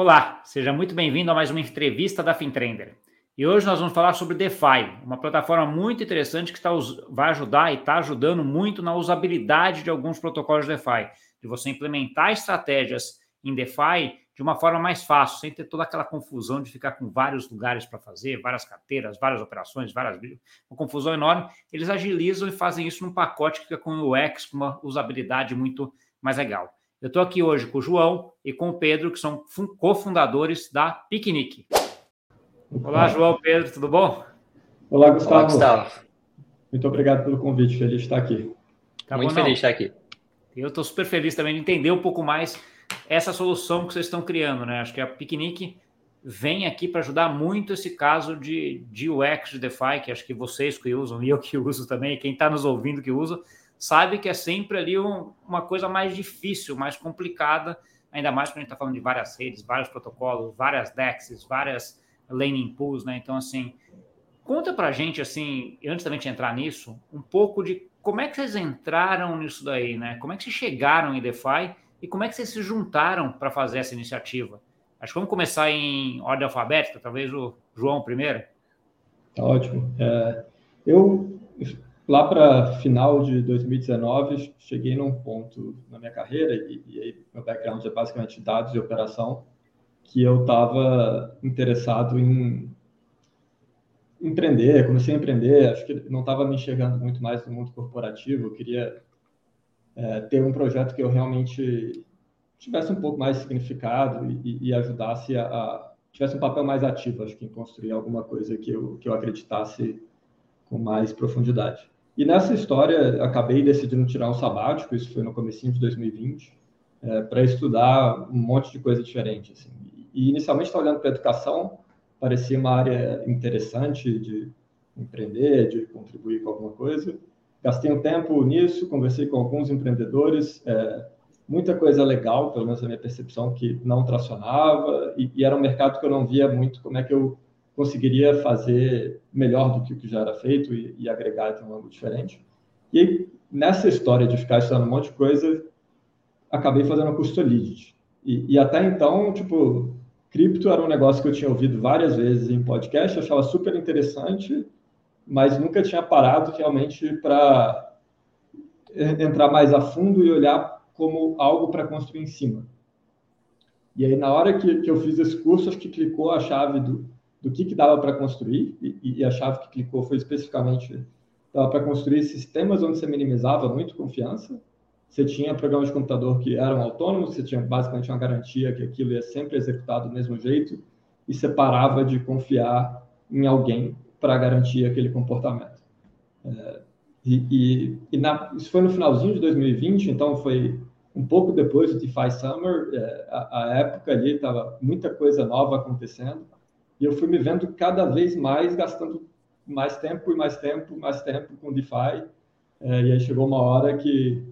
Olá, seja muito bem-vindo a mais uma entrevista da FinTrender. E hoje nós vamos falar sobre DeFi, uma plataforma muito interessante que tá, vai ajudar e está ajudando muito na usabilidade de alguns protocolos de DeFi, de você implementar estratégias em DeFi de uma forma mais fácil, sem ter toda aquela confusão de ficar com vários lugares para fazer, várias carteiras, várias operações, várias uma confusão enorme. Eles agilizam e fazem isso num pacote que fica com o UX, com uma usabilidade muito mais legal. Eu estou aqui hoje com o João e com o Pedro, que são cofundadores da Piquenique. Olá, João, Pedro, tudo bom? Olá, Gustavo. Olá, Gustavo. Muito obrigado pelo convite, feliz de estar aqui. Tá Muito bom, feliz de estar aqui. Eu estou super feliz também de entender um pouco mais essa solução que vocês estão criando, né? Acho que a Piquenique vem aqui para ajudar muito esse caso de, de UX de DeFi, que acho que vocês que usam e eu que uso também, quem está nos ouvindo que usa, sabe que é sempre ali um, uma coisa mais difícil, mais complicada, ainda mais quando a gente está falando de várias redes, vários protocolos, várias DEXs, várias laning pools, né? Então, assim, conta para a gente, assim, antes da gente entrar nisso, um pouco de como é que vocês entraram nisso daí, né? Como é que vocês chegaram em DeFi e como é que vocês se juntaram para fazer essa iniciativa? Acho que vamos começar em ordem alfabética, talvez o João primeiro. Tá ótimo. É, eu lá para final de 2019, cheguei num ponto na minha carreira, e, e aí meu background é basicamente dados e operação, que eu estava interessado em empreender, comecei a empreender, acho que não estava me enxergando muito mais no mundo corporativo, eu queria é, ter um projeto que eu realmente tivesse um pouco mais de significado e, e ajudasse a, a, tivesse um papel mais ativo, acho que em construir alguma coisa que eu, que eu acreditasse com mais profundidade. E nessa história, acabei decidindo tirar um sabático, isso foi no começo de 2020, é, para estudar um monte de coisa diferente. Assim. E inicialmente estava olhando para a educação, parecia uma área interessante de empreender, de contribuir com alguma coisa. Gastei um tempo nisso, conversei com alguns empreendedores, é, muita coisa legal, pelo menos na minha percepção, que não tracionava, e, e, era um mercado que eu não via muito como é que eu conseguiria fazer melhor do que o que já era feito e, e agregar de um ângulo diferente. E aí, nessa história de ficar estudando um monte de coisa, acabei fazendo a Custolidity. E, e até então, tipo, cripto era um negócio que eu tinha ouvido várias vezes em podcast, achava super interessante, mas nunca tinha parado realmente para entrar mais a fundo e olhar como algo para construir em cima. E aí, na hora que, que eu fiz esse curso, acho que clicou a chave do, do que, que dava para construir, e, e, a chave que clicou foi especificamente dava para construir sistemas onde você minimizava muito confiança. Você tinha programas de computador que eram autônomos, você tinha basicamente uma garantia que aquilo ia sempre executado do mesmo jeito, e você parava de confiar em alguém para garantir aquele comportamento. É, e, e, e na, isso foi no finalzinho de 2020, então foi um pouco depois do DeFi Summer, é, a, a época ali estava muita coisa nova acontecendo, e eu fui me vendo cada vez mais gastando mais tempo e mais tempo, mais tempo com DeFi. É, e aí chegou uma hora que,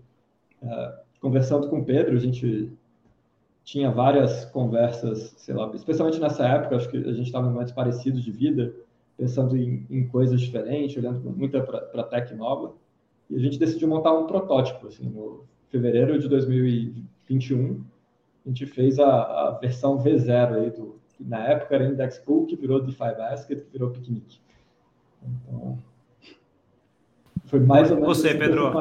é, conversando com o Pedro, a gente tinha várias conversas, sei lá, especialmente nessa época, acho que a gente estava em momentos parecidos de vida, pensando em, em coisas diferentes, olhando muito para a tech nova. E a gente decidiu montar um protótipo, assim, no fevereiro de 2021, a gente fez a, a versão V0 aí do, na época era Index Pool, que virou DeFi Basket, que virou Picnic. Então, foi mais ou menos... Você, Pedro.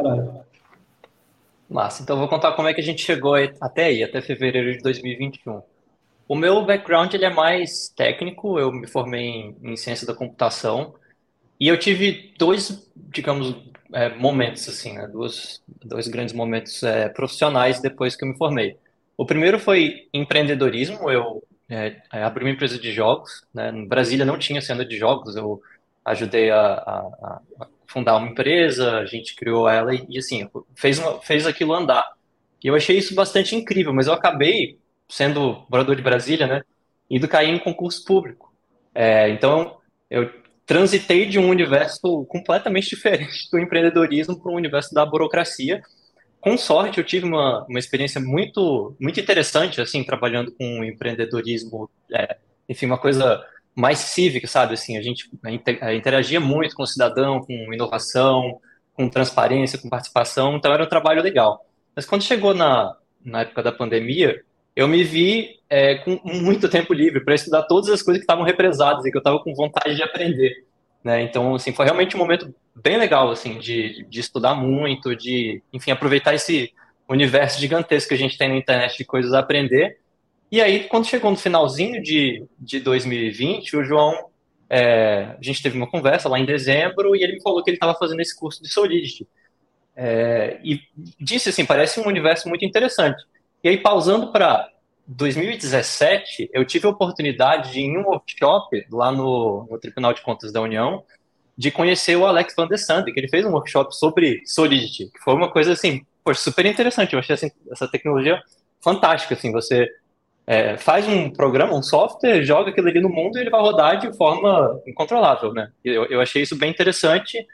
Massa, então vou contar como é que a gente chegou até aí, até fevereiro de 2021. O meu background ele é mais técnico, eu me formei em, em ciência da computação e eu tive dois, digamos, é, momentos assim, né? dois, dois grandes momentos é, profissionais depois que eu me formei. O primeiro foi empreendedorismo, eu é, abri uma empresa de jogos. Né? Em Brasília não tinha cena de jogos, eu ajudei a, a, a fundar uma empresa, a gente criou ela e, e assim, fez, uma, fez aquilo andar. E eu achei isso bastante incrível, mas eu acabei, sendo morador de Brasília, né, indo cair em concurso público. É, então, eu transitei de um universo completamente diferente do empreendedorismo para um universo da burocracia, com sorte, eu tive uma, uma experiência muito, muito interessante, assim, trabalhando com empreendedorismo, é, enfim, uma coisa mais cívica, sabe? Assim, a gente interagia muito com o cidadão, com inovação, com transparência, com participação, então era um trabalho legal. Mas quando chegou na, na época da pandemia, eu me vi é, com muito tempo livre para estudar todas as coisas que estavam represadas e que eu estava com vontade de aprender. Né? Então, assim, foi realmente um momento bem legal, assim, de, de estudar muito, de, enfim, aproveitar esse universo gigantesco que a gente tem na internet de coisas a aprender. E aí, quando chegou no finalzinho de, de 2020, o João, é, a gente teve uma conversa lá em dezembro e ele me falou que ele estava fazendo esse curso de Solidity. É, e disse assim, parece um universo muito interessante. E aí, pausando para 2017, eu tive a oportunidade de, em um workshop lá no, no Tribunal de Contas da União, de conhecer o Alex Van der Sande, que ele fez um workshop sobre Solidity, que foi uma coisa assim, super interessante. Eu achei assim, essa tecnologia fantástica, assim, você é, faz um programa, um software, joga aquilo ali no mundo e ele vai rodar de forma incontrolável, né? Eu, eu achei isso bem interessante,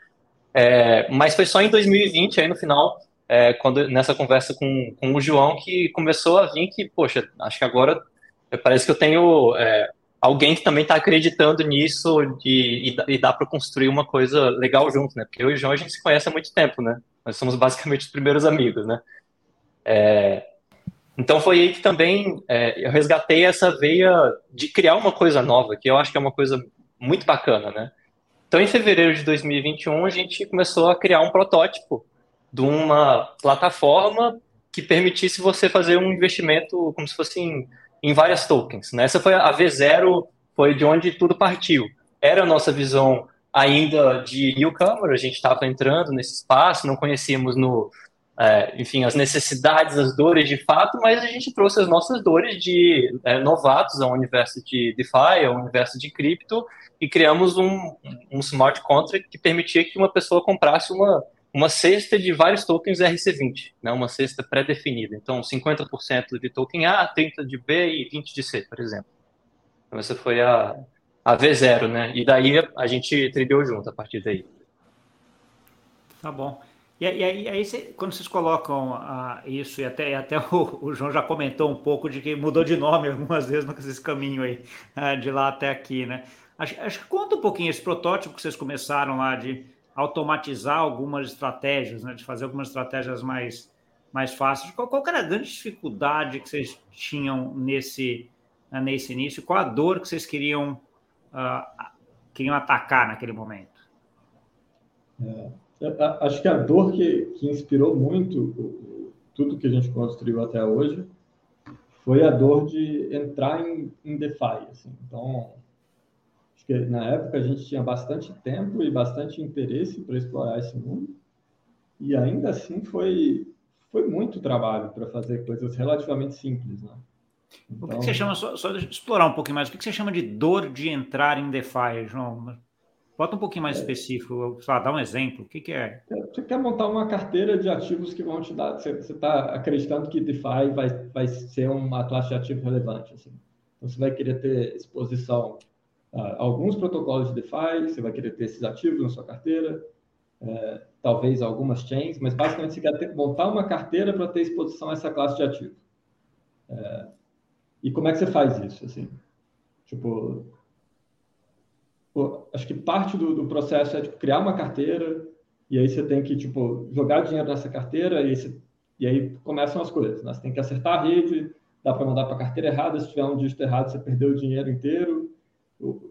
é, mas foi só em 2020, aí no final, é, quando nessa conversa com, com o João que começou a vir que, poxa, acho que agora parece que eu tenho é, alguém que também está acreditando nisso de, e, e dá para construir uma coisa legal junto, né? Porque eu e o João a gente se conhece há muito tempo, né? Nós somos basicamente os primeiros amigos, né? É, então foi aí que também é, eu resgatei essa veia de criar uma coisa nova, que eu acho que é uma coisa muito bacana, né? Então em fevereiro de 2021 a gente começou a criar um protótipo de uma plataforma que permitisse você fazer um investimento como se fosse em, em várias tokens. Né? Essa foi a V0, foi de onde tudo partiu. Era a nossa visão ainda de newcomer, a gente estava entrando nesse espaço, não conhecíamos no, é, enfim, as necessidades, as dores de fato, mas a gente trouxe as nossas dores de é, novatos ao universo de DeFi, ao universo de cripto, e criamos um, um smart contract que permitia que uma pessoa comprasse uma uma cesta de vários tokens RC20, né, uma cesta pré-definida. Então, 50% de token A, 30% de B e 20% de C, por exemplo. Então, essa foi a, a V0, né? E daí a gente trilhou junto a partir daí. Tá bom. E, aí, aí você, quando vocês colocam uh, isso, e até, até o, o, João já comentou um pouco de que mudou de nome algumas vezes nesse caminho aí, uh, de lá até aqui, né? Acho, acho que conta um pouquinho esse protótipo que vocês começaram lá de automatizar algumas estratégias, né, de fazer algumas estratégias mais, mais fáceis. Qual, qual era a grande dificuldade que vocês tinham nesse, né, nesse início? Qual a dor que vocês queriam, uh, queriam atacar naquele momento? É, acho que a dor que, que inspirou muito tudo que a gente construiu até hoje foi a dor de entrar em, em DeFi. Assim. Então, Acho que na época a gente tinha bastante tempo e bastante interesse para explorar esse mundo. E ainda assim foi, foi muito trabalho para fazer coisas relativamente simples, né? Então... O que, você chama, só, só explorar um pouquinho mais, o que você chama de dor de entrar em DeFi, João? Bota um pouquinho mais é. específico, só dá um exemplo. O que, que é? Você quer montar uma carteira de ativos que vão te dar. Você está acreditando que DeFi vai, vai ser uma classe de ativo relevante. Assim. Então, você vai querer ter exposição alguns protocolos de DeFi, você vai querer ter esses ativos na sua carteira, uh, talvez algumas chains, mas basicamente você quer ter, montar uma carteira para ter exposição a essa classe de ativo. Uh, e como é que você faz isso? Assim, tipo, acho que parte do, do processo é tipo, criar uma carteira e aí você tem que tipo jogar dinheiro nessa carteira e, você, e aí começam as coisas. Né? Você tem que acertar a rede, dá para mandar para a carteira errada, se tiver um dígito errado você perdeu o dinheiro inteiro.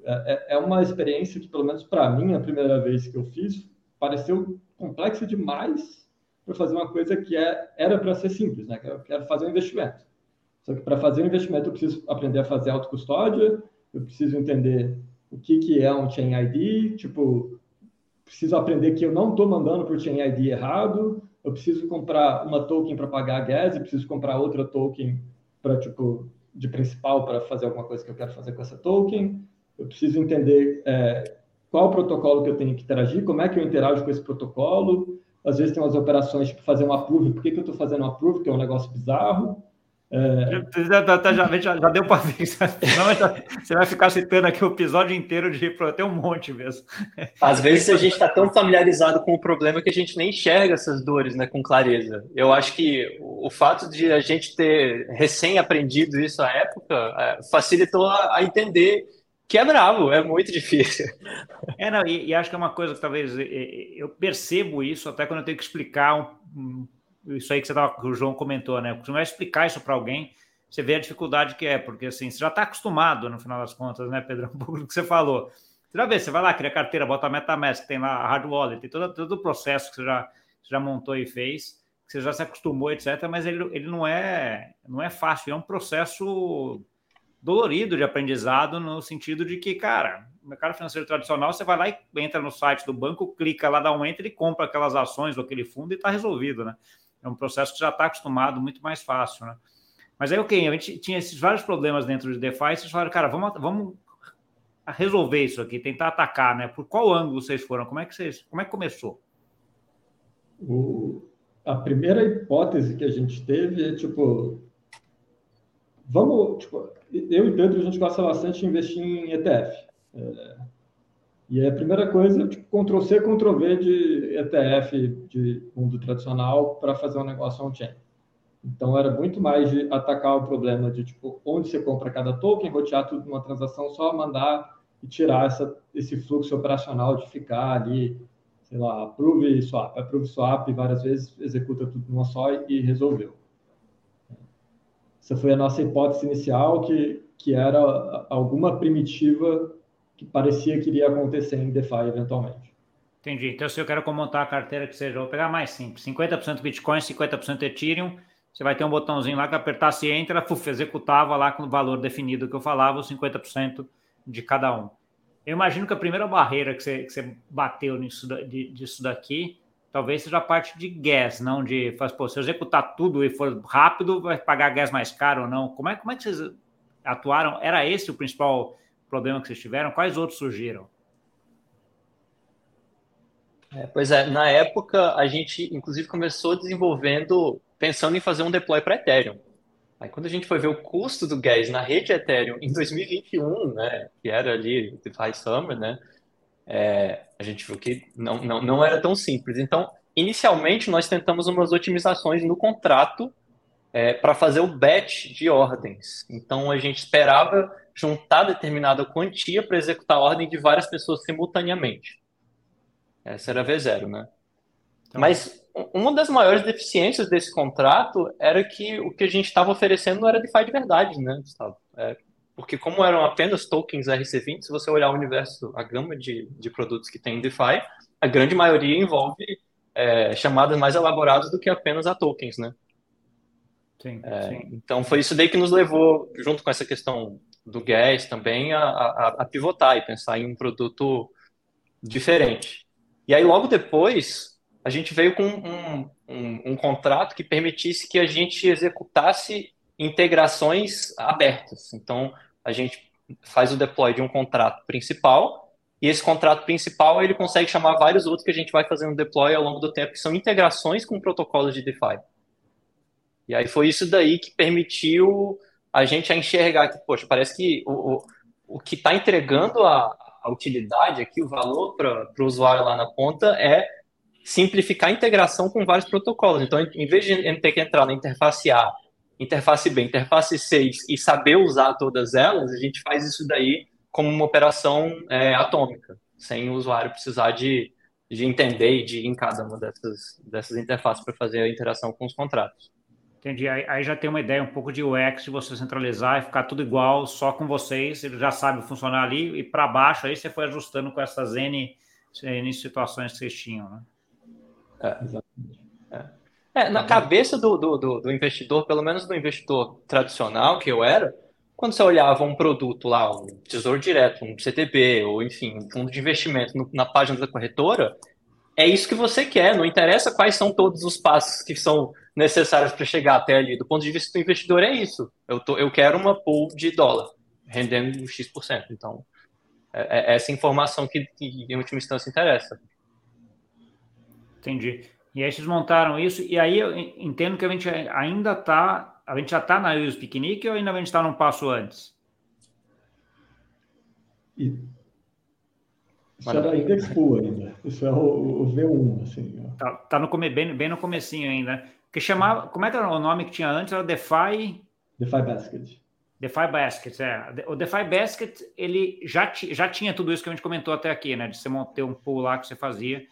É, é, é uma experiência que, pelo menos para mim, a primeira vez que eu fiz, pareceu complexa demais para fazer uma coisa que é, era para ser simples, né? Que era fazer um investimento. Só que para fazer um investimento eu preciso aprender a fazer autocustódia, eu preciso entender o que, que é um Chain ID, tipo, preciso aprender que eu não estou mandando por Chain ID errado, eu preciso comprar uma token para pagar a gas, eu preciso comprar outra token para, tipo, de principal para fazer alguma coisa que eu quero fazer com essa token eu preciso entender é, qual o protocolo que eu tenho que interagir, como é que eu interajo com esse protocolo. Às vezes tem umas operações tipo fazer um approve, por que, que eu estou fazendo um approve, que é um negócio bizarro. É... Já, já, já, já, deu para ver. Você vai ficar citando aqui o episódio inteiro de tem um monte mesmo. Às vezes a gente está tão familiarizado com o problema que a gente nem enxerga essas dores né, com clareza. Eu acho que o fato de a gente ter recém aprendido isso à época é, facilitou a, a entender que é bravo, é muito difícil. É, não, e, e, acho que é uma coisa que talvez eu percebo isso até quando eu tenho que explicar um, isso aí que, tava, que o João comentou, né? Porque você vai explicar isso para alguém, você vê a dificuldade que é, porque assim, você já está acostumado, no final das contas, né, Pedro? Um pouco do que você falou. Você já vê, você vai lá, cria carteira, bota a MetaMask, tem lá a hard wallet, tem todo, todo o processo que você já, você já montou e fez, que você já se acostumou, etc. Mas ele, ele não, é, não é fácil, é um processo dolorido de aprendizado, no sentido de que, cara, no mercado financeiro tradicional, você vai lá e entra no site do banco, clica lá, dá um enter e compra aquelas ações ou aquele fundo e está resolvido, né? É um processo que já está acostumado, muito mais fácil, né? Mas aí, ok, a gente tinha esses vários problemas dentro de DeFi, vocês falaram, cara, vamos, vamos resolver isso aqui, tentar atacar, né? Por qual ângulo vocês foram? Como é que vocês, como é que começou? O, a primeira hipótese que a gente teve é tipo, vamos, tipo, eu e Pedro a gente gosta bastante de investir em ETF. É, e a primeira coisa, tipo, Ctrl C, Ctrl V de ETF de mundo tradicional para fazer um negócio on-chain. Então, era muito mais de atacar o problema de, tipo, onde você compra cada token, rotear tudo numa transação, só mandar e tirar essa, esse fluxo operacional de ficar ali, sei lá, approve swap, approve swap, várias vezes executa tudo numa só e resolveu. Essa foi a nossa hipótese inicial, que, que era alguma primitiva que parecia que iria acontecer em DeFi eventualmente. Entendi. Então, se eu quero montar a carteira que seja, vou pegar mais simples: 50% Bitcoin, 50% Ethereum. Você vai ter um botãozinho lá que apertasse Enter, ela executava lá com o valor definido que eu falava, os 50% de cada um. Eu imagino que a primeira barreira que você, que você bateu nisso, disso daqui talvez seja a parte de gas, não de. Pô, se eu executar tudo e for rápido, vai pagar gas mais caro ou não? Como é, como é que vocês atuaram? Era esse o principal problema que vocês tiveram? Quais outros surgiram? É, pois é, na época a gente inclusive começou desenvolvendo, pensando em fazer um deploy para Ethereum. Aí quando a gente foi ver o custo do gas na rede Ethereum em 2021, né, que era ali o DeFi Summer, né, é, a gente viu que não, não, não era tão simples. Então, inicialmente nós tentamos umas otimizações no contrato é, para fazer o batch de ordens. Então a gente esperava juntar determinada quantia para executar a ordem de várias pessoas simultaneamente. Essa era a V0, né? Então... Mas uma das maiores deficiências desse contrato era que o que a gente estava oferecendo não era DeFi de verdade, né, Gustavo? É, porque como eram apenas tokens RC20, se você olhar o universo, a gama de, de produtos que tem em DeFi, a grande maioria envolve é, chamadas mais elaboradas do que apenas a tokens, né? Sim, é, sim. Então foi isso daí que nos levou, junto com essa questão do gas também, a, a, a pivotar e pensar em um produto diferente. E aí logo depois a gente veio com um, um, um contrato que permitisse que a gente executasse integrações abertas. Então a gente faz o deploy de um contrato principal e esse contrato principal ele consegue chamar vários outros que a gente vai fazendo deploy ao longo do tempo, que são integrações com protocolos de DeFi. E aí foi isso daí que permitiu a gente a enxergar que, poxa, parece que o, o, o que está entregando a, a, utilidade aqui, o valor para o usuário lá na ponta é simplificar a integração com vários protocolos. Então, em vez de ter que entrar na interface A, interface B, interface C e saber usar todas elas, a gente faz isso daí como uma operação é, atômica, sem o usuário precisar de, de entender e de ir em cada uma dessas, dessas interfaces para fazer a interação com os contratos. Entendi. Aí, aí, já tem uma ideia um pouco de UX de você centralizar e ficar tudo igual, só com vocês, ele já sabe funcionar ali, e para baixo aí você foi ajustando com essas N, N situações que vocês tinham, né? É, exatamente. É. É, na cabeça do, do, do, investidor, pelo menos do investidor tradicional que eu era, quando você olhava um produto lá, um tesouro direto, um CTB, ou enfim, um fundo de investimento no, na página da corretora, é isso que você quer, não interessa quais são todos os passos que são necessários para chegar até ali. Do ponto de vista do investidor, é isso. Eu, tô, eu quero uma pool de dólar, rendendo X%. Então, é, é essa informação que, que, em última instância, interessa. Entendi. E aí vocês montaram isso, e aí eu entendo que a gente ainda está, a gente já está na Ilhas Piquenique ou ainda a gente está num passo antes? E isso era Index Pool ainda. Isso é o, o V1, assim. Tá, tá no, bem, bem no comecinho ainda. Que chamava, como é que era o nome que tinha antes? Era DeFi... DeFi Basket. DeFi Basket, é. O DeFi Basket, ele já, já tinha tudo isso que a gente comentou até aqui, né? De você manter um pool lá que você fazia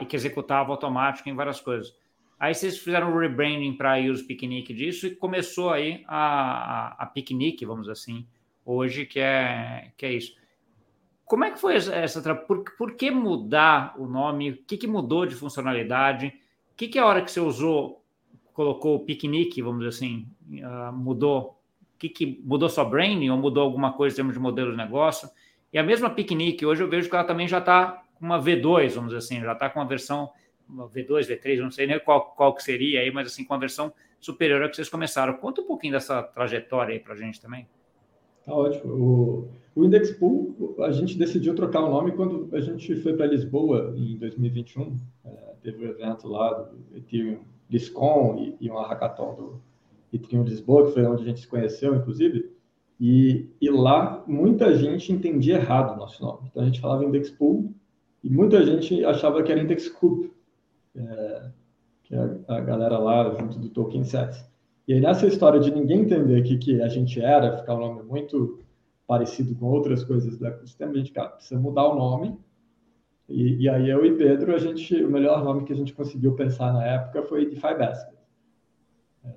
e que executava automático em várias coisas. Aí vocês fizeram o rebranding para Use Picnic disso e começou aí a, a, a Picnic, vamos assim, hoje, que é, que é isso. Como é que foi essa... Por, por que mudar o nome? O que, que mudou de funcionalidade? O que, que é a hora que você usou, colocou o Picnic, vamos dizer assim, uh, mudou? O que, que mudou sua branding ou mudou alguma coisa em termos de modelo de negócio? E a mesma Picnic, hoje eu vejo que ela também já está uma V2, vamos dizer assim, já está com uma versão uma V2, V3, não sei nem qual, qual que seria aí, mas assim, com a versão superior a que vocês começaram. Conta um pouquinho dessa trajetória aí para a gente também. Tá ótimo. O, o Index Pool, a gente decidiu trocar o nome quando a gente foi para Lisboa em 2021. É, teve um evento lá do Ethereum Liscon e, e um hackathon do Ethereum Lisboa, que foi onde a gente se conheceu, inclusive. E, e lá muita gente entendia errado o nosso nome. Então a gente falava Index Pool e muita gente achava que era Index Coop é, que é a, galera lá junto do Tolkien Sets. E aí, nessa história de ninguém entender o que, que a gente era, ficar um nome muito parecido com outras coisas do ecossistema, a gente cara, precisa mudar o nome. E, e, aí, eu e Pedro, a gente, o melhor nome que a gente conseguiu pensar na época foi DeFi Basket. É,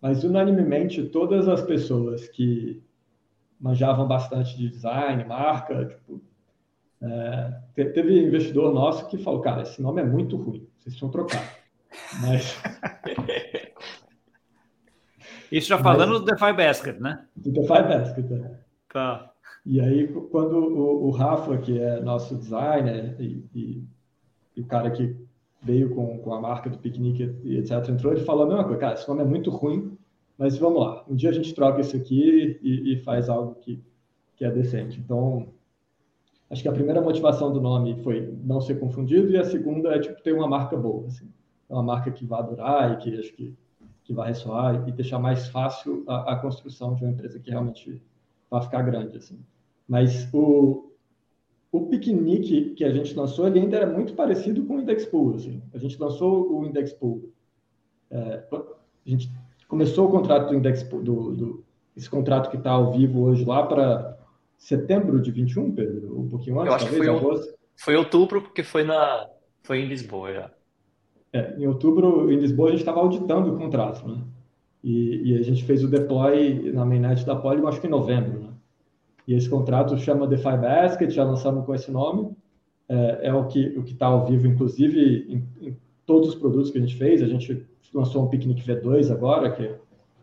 mas, unanimemente, todas as pessoas que manjavam bastante de design, marca, tipo, é, teve investidor nosso que falou, cara, esse nome é muito ruim, vocês precisam trocar. Mas... Isso já falando Mas... do DeFi Basket, né? Do DeFi Basket, é. Tá. E aí, quando o, o, Rafa, que é nosso designer e, e, e, o cara que veio com, com a marca do piquenique e etc, entrou, ele falou a mesma coisa, cara, esse nome é muito ruim, mas vamos lá, um dia a gente troca isso aqui e, e faz algo que, que é decente. Então, Acho que a primeira motivação do nome foi não ser confundido e a segunda é tipo ter uma marca boa, assim, uma marca que vá durar e que acho que que vai ressoar e deixar mais fácil a, a construção de uma empresa que realmente vai ficar grande, assim. Mas o o piquenique que a gente lançou, ele ainda era muito parecido com o Index Pool, assim. A gente lançou o Index Pool. É, a gente começou o contrato do Index Pool, do, do esse contrato que está ao vivo hoje lá para setembro de 21, Pedro? Um pouquinho antes, Eu acho talvez, que foi, agosto? Foi outubro, porque foi, na, foi em Lisboa já. É, em outubro, em Lisboa, a gente estava auditando o contrato, né? E, e, a gente fez o deploy na mainnet da Polygon, acho que em novembro, né? E esse contrato chama DeFi Basket, já lançamos com esse nome. É, é o que o está ao vivo, inclusive, em, em, todos os produtos que a gente fez. A gente lançou um Picnic V2 agora, que é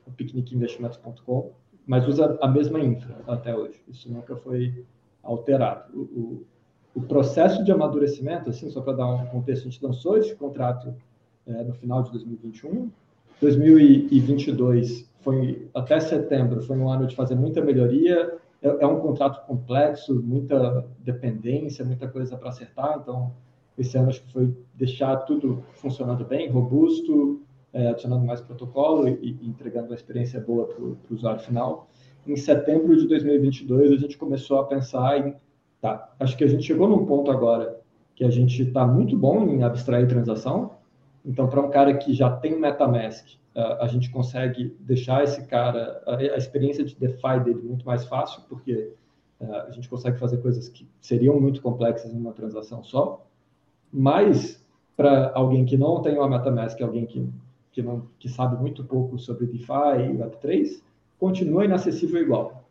o picnicinvestimentos.com mas usa a mesma infra até hoje. Isso nunca foi alterado. O, o, o processo de amadurecimento, assim, só para dar um contexto, a gente lançou esse contrato é, no final de 2021. 2022 foi até setembro foi um ano de fazer muita melhoria. É, é um contrato complexo, muita dependência, muita coisa para acertar. Então, esse ano acho que foi deixar tudo funcionando bem, robusto, é, adicionando mais protocolo e, e, entregando uma experiência boa para o usuário final. Em setembro de 2022, a gente começou a pensar em, tá, acho que a gente chegou num ponto agora que a gente está muito bom em abstrair transação. Então, para um cara que já tem MetaMask, a gente consegue deixar esse cara, a experiência de DeFi dele muito mais fácil, porque a gente consegue fazer coisas que seriam muito complexas em uma transação só. Mas, para alguém que não tem uma MetaMask, alguém que que, não, que sabe muito pouco sobre DeFi e Web3, continua inacessível igual.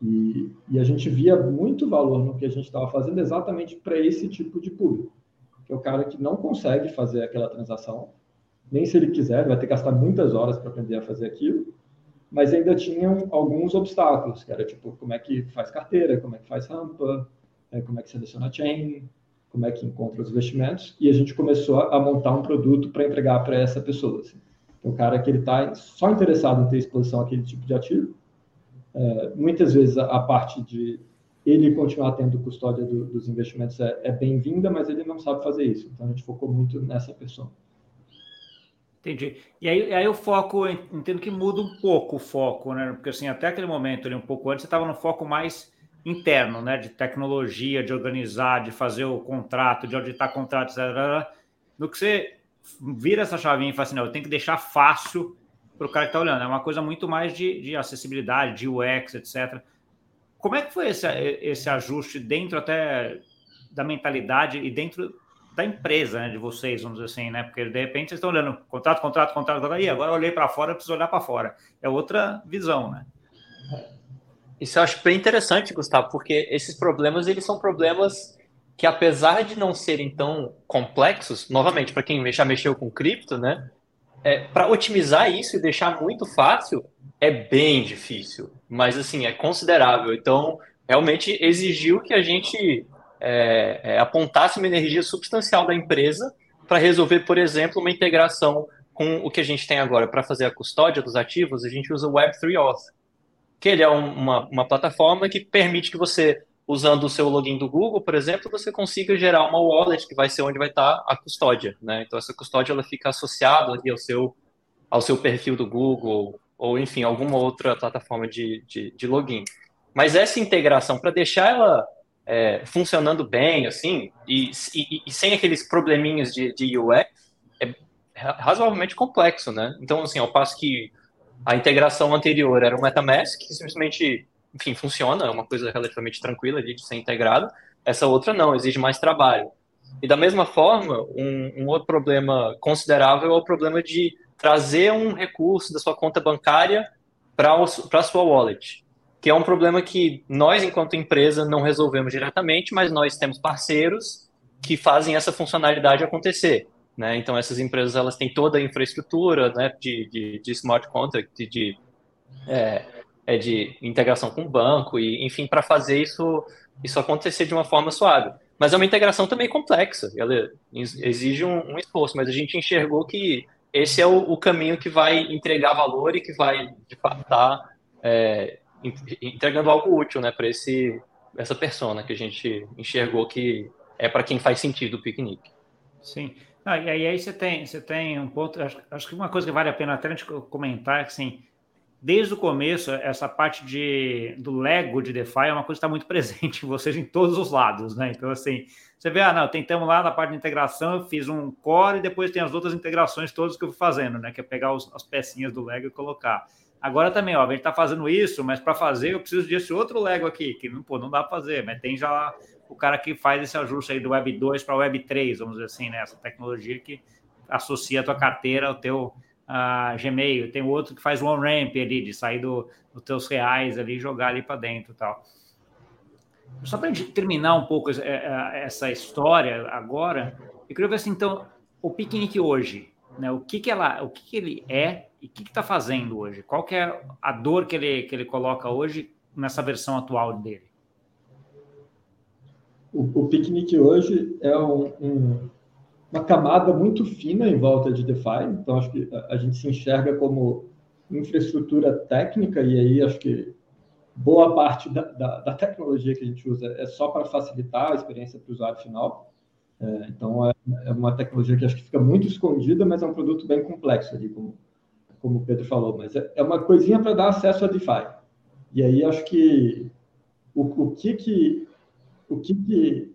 E, e, a gente via muito valor no que a gente estava fazendo exatamente para esse tipo de público, que é o cara que não consegue fazer aquela transação, nem se ele quiser, vai ter que gastar muitas horas para aprender a fazer aquilo, mas ainda tinham alguns obstáculos, que era tipo, como é que faz carteira, como é que faz rampa, é, como é que seleciona chain, como é que encontra os investimentos, e a gente começou a montar um produto para entregar para essa pessoa. Assim. Então, o cara que ele está só interessado em ter exposição àquele tipo de ativo, é, muitas vezes a, a, parte de ele continuar tendo custódia do, dos investimentos é, é bem-vinda, mas ele não sabe fazer isso. Então, a gente focou muito nessa pessoa. Entendi. E aí, aí o foco, entendo que muda um pouco o foco, né? Porque assim, até aquele momento ali, um pouco antes, você estava no foco mais interno, né, de tecnologia, de organizar, de fazer o contrato, de auditar contratos, etc. No que você vira essa chavinha e fala assim, não, eu tenho que deixar fácil para o cara que está olhando. É uma coisa muito mais de, de acessibilidade, de UX, etc. Como é que foi esse, esse ajuste dentro até da mentalidade e dentro da empresa, né, de vocês, vamos dizer assim, né? Porque de repente vocês estão olhando contrato, contrato, contrato, aí agora eu olhei para fora, preciso olhar para fora. É outra visão, né? Isso eu acho bem interessante, Gustavo, porque esses problemas eles são problemas que apesar de não serem tão complexos, novamente para quem já mexeu com cripto, né? É, para otimizar isso e deixar muito fácil é bem difícil, mas assim é considerável. Então realmente exigiu que a gente é, é, apontasse uma energia substancial da empresa para resolver, por exemplo, uma integração com o que a gente tem agora para fazer a custódia dos ativos. A gente usa o Web3 Auth, que ele é um, uma, uma plataforma que permite que você, usando o seu login do Google, por exemplo, você consiga gerar uma wallet que vai ser onde vai estar a custódia. Né? Então, essa custódia ela fica associada ali ao seu, ao seu perfil do Google, ou enfim, alguma outra plataforma de, de, de login. Mas essa integração, para deixar ela é, funcionando bem, assim, e, e, e, sem aqueles probleminhas de, de UX, é razoavelmente complexo, né? Então, assim, ao passo que a integração anterior era o MetaMask, que simplesmente, enfim, funciona, é uma coisa relativamente tranquila de ser integrado, essa outra não, exige mais trabalho. E da mesma forma, um, um outro problema considerável é o problema de trazer um recurso da sua conta bancária para a sua wallet que é um problema que nós, enquanto empresa, não resolvemos diretamente, mas nós temos parceiros que fazem essa funcionalidade acontecer. Né? Então, essas empresas elas têm toda a infraestrutura né, de, de, de smart contract, de, é, é de integração com o banco, e enfim, para fazer isso, isso acontecer de uma forma suave. Mas é uma integração também complexa, ela exige um, um esforço, mas a gente enxergou que esse é o, o, caminho que vai entregar valor e que vai, de fato, estar tá, é, entregando algo útil, né, para essa persona que a gente enxergou que é para quem faz sentido o piquenique. Sim. Ah, e aí você tem, você tem um ponto, acho, acho, que uma coisa que vale a pena até a gente comentar é que, assim, desde o começo, essa parte de, do Lego de DeFi é uma coisa que está muito presente em vocês em todos os lados, né? Então, assim, você vê, ah, não, tentamos lá na parte de integração, eu fiz um core e depois tem as outras integrações todas que eu fui fazendo, né? Que é pegar os, as pecinhas do Lego e colocar. Agora também, ó, a gente está fazendo isso, mas para fazer eu preciso desse outro Lego aqui, que pô, não dá para fazer, mas tem já o cara que faz esse ajuste aí do Web 2 para Web 3, vamos dizer assim, né? Essa tecnologia que associa a tua carteira ao teu uh, Gmail. Tem outro que faz o on-ramp ali, de sair do, dos teus reais ali e jogar ali para dentro e tal. Só para terminar um pouco é, é, essa história agora, eu queria ver assim, então, o piquenique hoje, né? O que que ela, o que, que ele é e o que está fazendo hoje? Qual que é a dor que ele, que ele coloca hoje nessa versão atual dele? O, o piquenique hoje é um, um, uma camada muito fina em volta de DeFi, então acho que a, a gente se enxerga como infraestrutura técnica, e aí acho que boa parte da, da, da tecnologia que a gente usa é só para facilitar a experiência para o usuário final. É, então, é, é, uma tecnologia que acho que fica muito escondida, mas é um produto bem complexo ali, como, como o Pedro falou, mas é, é uma coisinha para dar acesso a DeFi. E aí acho que o, o que que o que que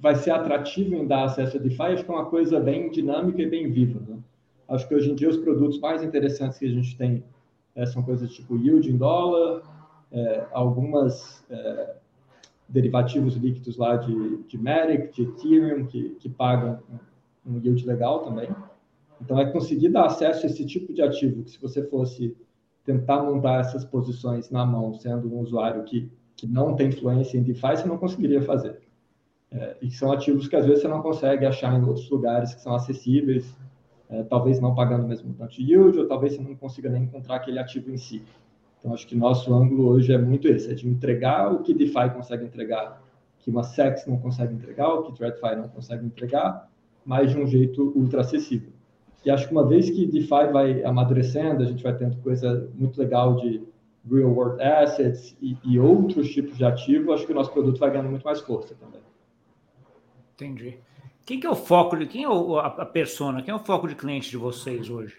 vai ser atrativo em dar acesso a DeFi, acho que é uma coisa bem dinâmica e bem viva. Né? Acho que hoje em dia os produtos mais interessantes que a gente tem é, são coisas tipo yield em dólar, é, algumas é, derivativos líquidos lá de, de Matic, de Ethereum, que, que pagam um yield legal também. Então, é conseguir dar acesso a esse tipo de ativo que, se você fosse tentar montar essas posições na mão, sendo um usuário que, que não tem influência em DeFi, você não conseguiria fazer. É, e são ativos que, às vezes, você não consegue achar em outros lugares que são acessíveis, é, talvez não pagando mesmo tanto de yield, ou talvez você não consiga nem encontrar aquele ativo em si. Então, acho que nosso ângulo hoje é muito esse, é de entregar o que DeFi consegue entregar, que uma SEX não consegue entregar, o que TradFi não consegue entregar, mas de um jeito ultra acessível. E acho que uma vez que DeFi vai amadurecendo, a gente vai tendo coisa muito legal de real world assets e, e outros tipos de ativo, acho que o nosso produto vai ganhando muito mais força também. Entendi. Quem que é o foco de quem é o, a, persona? Quem é o foco de cliente de vocês hoje?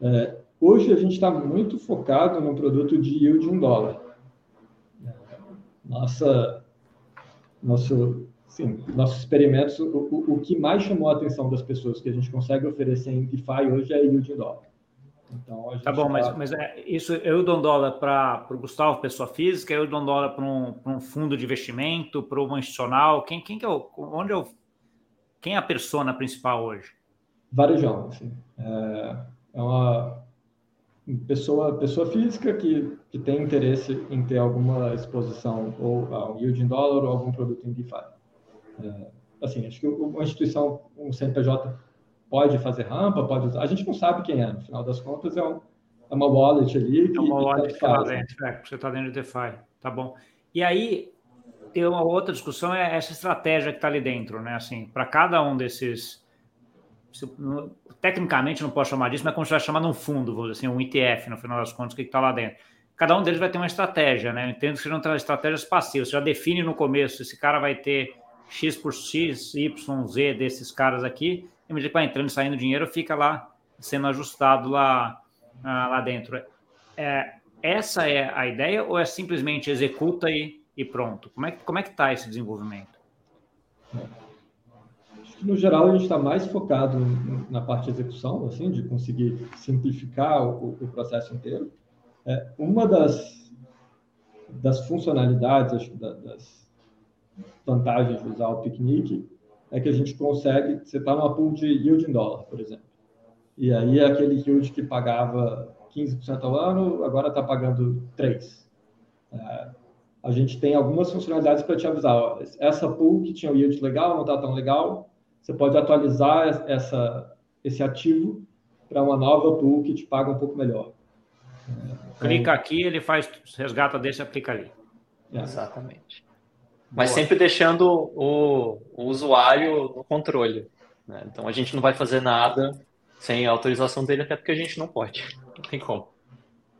É, hoje a gente está muito focado no produto de yield em dólar. Nossa, nosso Sim, nossos experimentos, o, o, que mais chamou a atenção das pessoas que a gente consegue oferecer em DeFi hoje é yield em dólar. Então, tá bom, mas, mas é, isso eu dou um dólar para o Gustavo, pessoa física, eu dou um dólar para um, um fundo de investimento, para uma institucional, quem, quem que é o, onde eu... Quem é a persona principal hoje? Varejão, assim. É, é uma pessoa, pessoa física que, que tem interesse em ter alguma exposição ou a um yield em dólar ou algum produto em DeFi. É, assim, acho que uma instituição, um CNPJ pode fazer rampa, pode usar. A gente não sabe quem é, no final das contas é, um, é uma wallet ali. Que, é uma wallet que está dentro, é, você está dentro de DeFi, tá bom. E aí, tem uma outra discussão, é essa estratégia que está ali dentro, né? Assim, para cada um desses tecnicamente não posso chamar disso, mas como você vai chamar num fundo, vou dizer assim, um ETF, no final das contas, o que está lá dentro. Cada um deles vai ter uma estratégia, né? Eu entendo que sejam estratégias passivas. Você já define no começo, esse cara vai ter X por X, Y, Z desses caras aqui, e medida que vai entrando e saindo dinheiro, fica lá sendo ajustado lá, ah, lá dentro. É, essa é a ideia ou é simplesmente executa e, e pronto? Como é, como é que está esse desenvolvimento? No geral, a gente está mais focado na parte de execução, assim, de conseguir simplificar o, o processo inteiro. É, uma das, das funcionalidades, acho, das vantagens de usar o Picnic é que a gente consegue, você está numa pool de yield em dólar, por exemplo. E aí aquele yield que pagava 15% ao ano, agora está pagando 3%. É, a gente tem algumas funcionalidades para te avisar. Ó, essa pool que tinha o yield legal, não está tão legal, você pode atualizar essa, esse ativo para uma nova pool que te paga um pouco melhor. Então, Clica aqui, ele faz resgata desse, aplica ali. É. Exatamente. Mas Boa. sempre deixando o, o, usuário no controle. Né? Então a gente não vai fazer nada sem a autorização dele, até porque a gente não pode. Não tem como.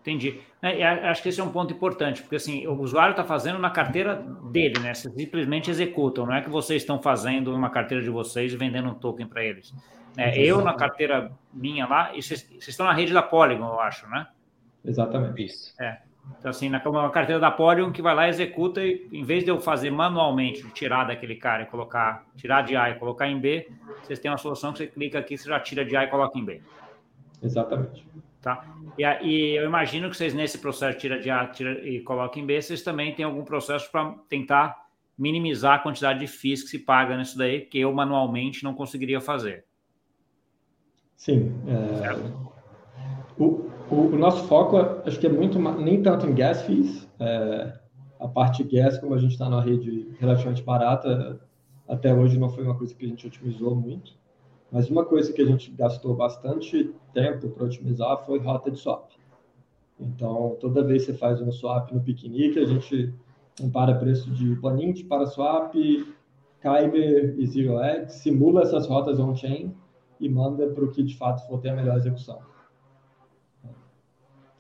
Entendi. É, acho que esse é um ponto importante, porque assim, o usuário está fazendo na carteira dele, né? Vocês simplesmente executam, não é que vocês estão fazendo uma carteira de vocês e vendendo um token para eles. É, eu, na carteira minha lá, e vocês, vocês, estão na rede da Polygon, eu acho, né? Exatamente. Isso. É. Então, assim, na carteira da Polygon que vai lá, executa e, em vez de eu fazer manualmente, tirar daquele cara e colocar, tirar de A e colocar em B, vocês têm uma solução que você clica aqui, você já tira de A e coloca em B. Exatamente. Tá? E, e eu imagino que vocês, nesse processo tira de A tira, e coloca em B, vocês também têm algum processo para tentar minimizar a quantidade de FIIs que se paga nisso daí, que eu manualmente não conseguiria fazer. Sim. É... O, o, o, nosso foco, acho que é muito, nem tanto em gas fees. É, a parte gas, como a gente está numa rede relativamente barata, até hoje não foi uma coisa que a gente otimizou muito. Mas uma coisa que a gente gastou bastante tempo para otimizar foi rota de swap. Então, toda vez que você faz um swap no piquenique, a gente compara preço de Planint para swap, Kyber e Zero X, simula essas rotas on-chain e manda para o que de fato for ter a melhor execução.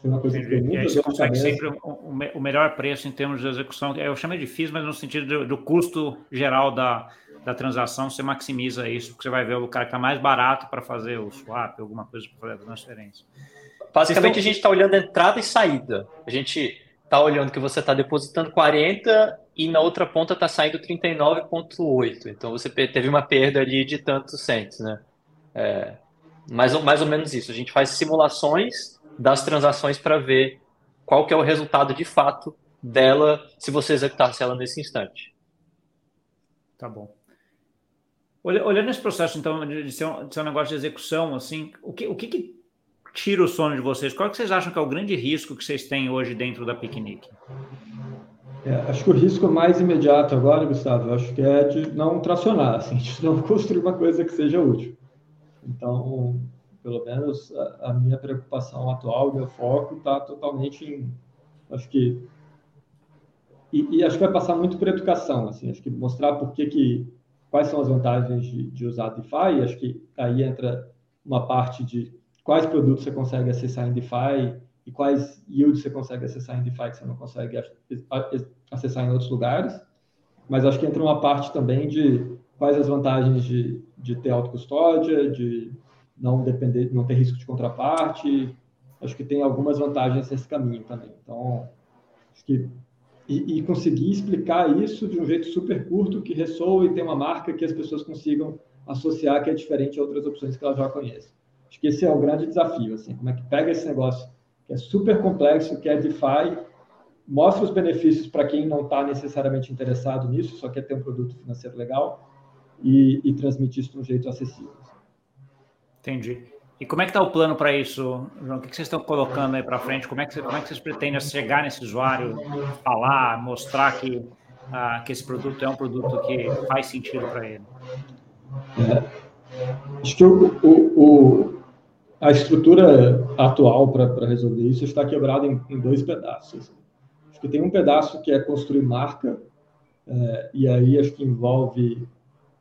Uma coisa Entendi. que muito e aí você consegue sempre o, o, melhor preço em termos de execução. Eu chamei de FIIs, mas no sentido do, do custo geral da, da transação, você maximiza isso, porque você vai ver o cara que está mais barato para fazer o swap, alguma coisa para fazer a transferência. Basicamente, estão... a gente está olhando entrada e saída. A gente está olhando que você está depositando 40 e na outra ponta está saindo 39,8. Então, você teve uma perda ali de tantos centos, né? É, mais, ou, mais ou menos isso. A gente faz simulações das transações para ver qual que é o resultado de fato dela se você executasse ela nesse instante. Tá bom. Olhando esse processo, então, de ser, um, de ser um negócio de execução, assim, o que, o que, que tira o sono de vocês? Qual que vocês acham que é o grande risco que vocês têm hoje dentro da Piquenique? É, acho que o risco mais imediato agora, Gustavo, acho que é de não tracionar, assim, de não construir uma coisa que seja útil. Então, pelo menos a, a minha preocupação atual, meu foco está totalmente em, acho que e, e, acho que vai passar muito por educação, assim, acho que mostrar por que que quais são as vantagens de, de usar DeFi. Acho que aí entra uma parte de quais produtos você consegue acessar em DeFi e quais yields você consegue acessar em DeFi que você não consegue acessar em outros lugares. Mas acho que entra uma parte também de quais as vantagens de, de ter autocustódia, de não depender, não ter risco de contraparte. Acho que tem algumas vantagens nesse caminho também. Então, acho que e, e, conseguir explicar isso de um jeito super curto, que ressoe e tem uma marca que as pessoas consigam associar que é diferente a outras opções que elas já conhecem. Acho que esse é o grande desafio, assim, como é que pega esse negócio que é super complexo, que é DeFi, mostra os benefícios para quem não está necessariamente interessado nisso, só quer ter um produto financeiro legal, e, e transmitir isso de um jeito acessível. Entendi. E como é que está o plano para isso, João? O que vocês estão colocando aí para frente? Como é, que, como é que vocês pretendem chegar nesse usuário, falar, mostrar que, ah, que esse produto é um produto que faz sentido para ele? É, acho que o, o, o, a estrutura atual para resolver isso está quebrada em, em, dois pedaços. Acho que tem um pedaço que é construir marca, é, e aí acho que envolve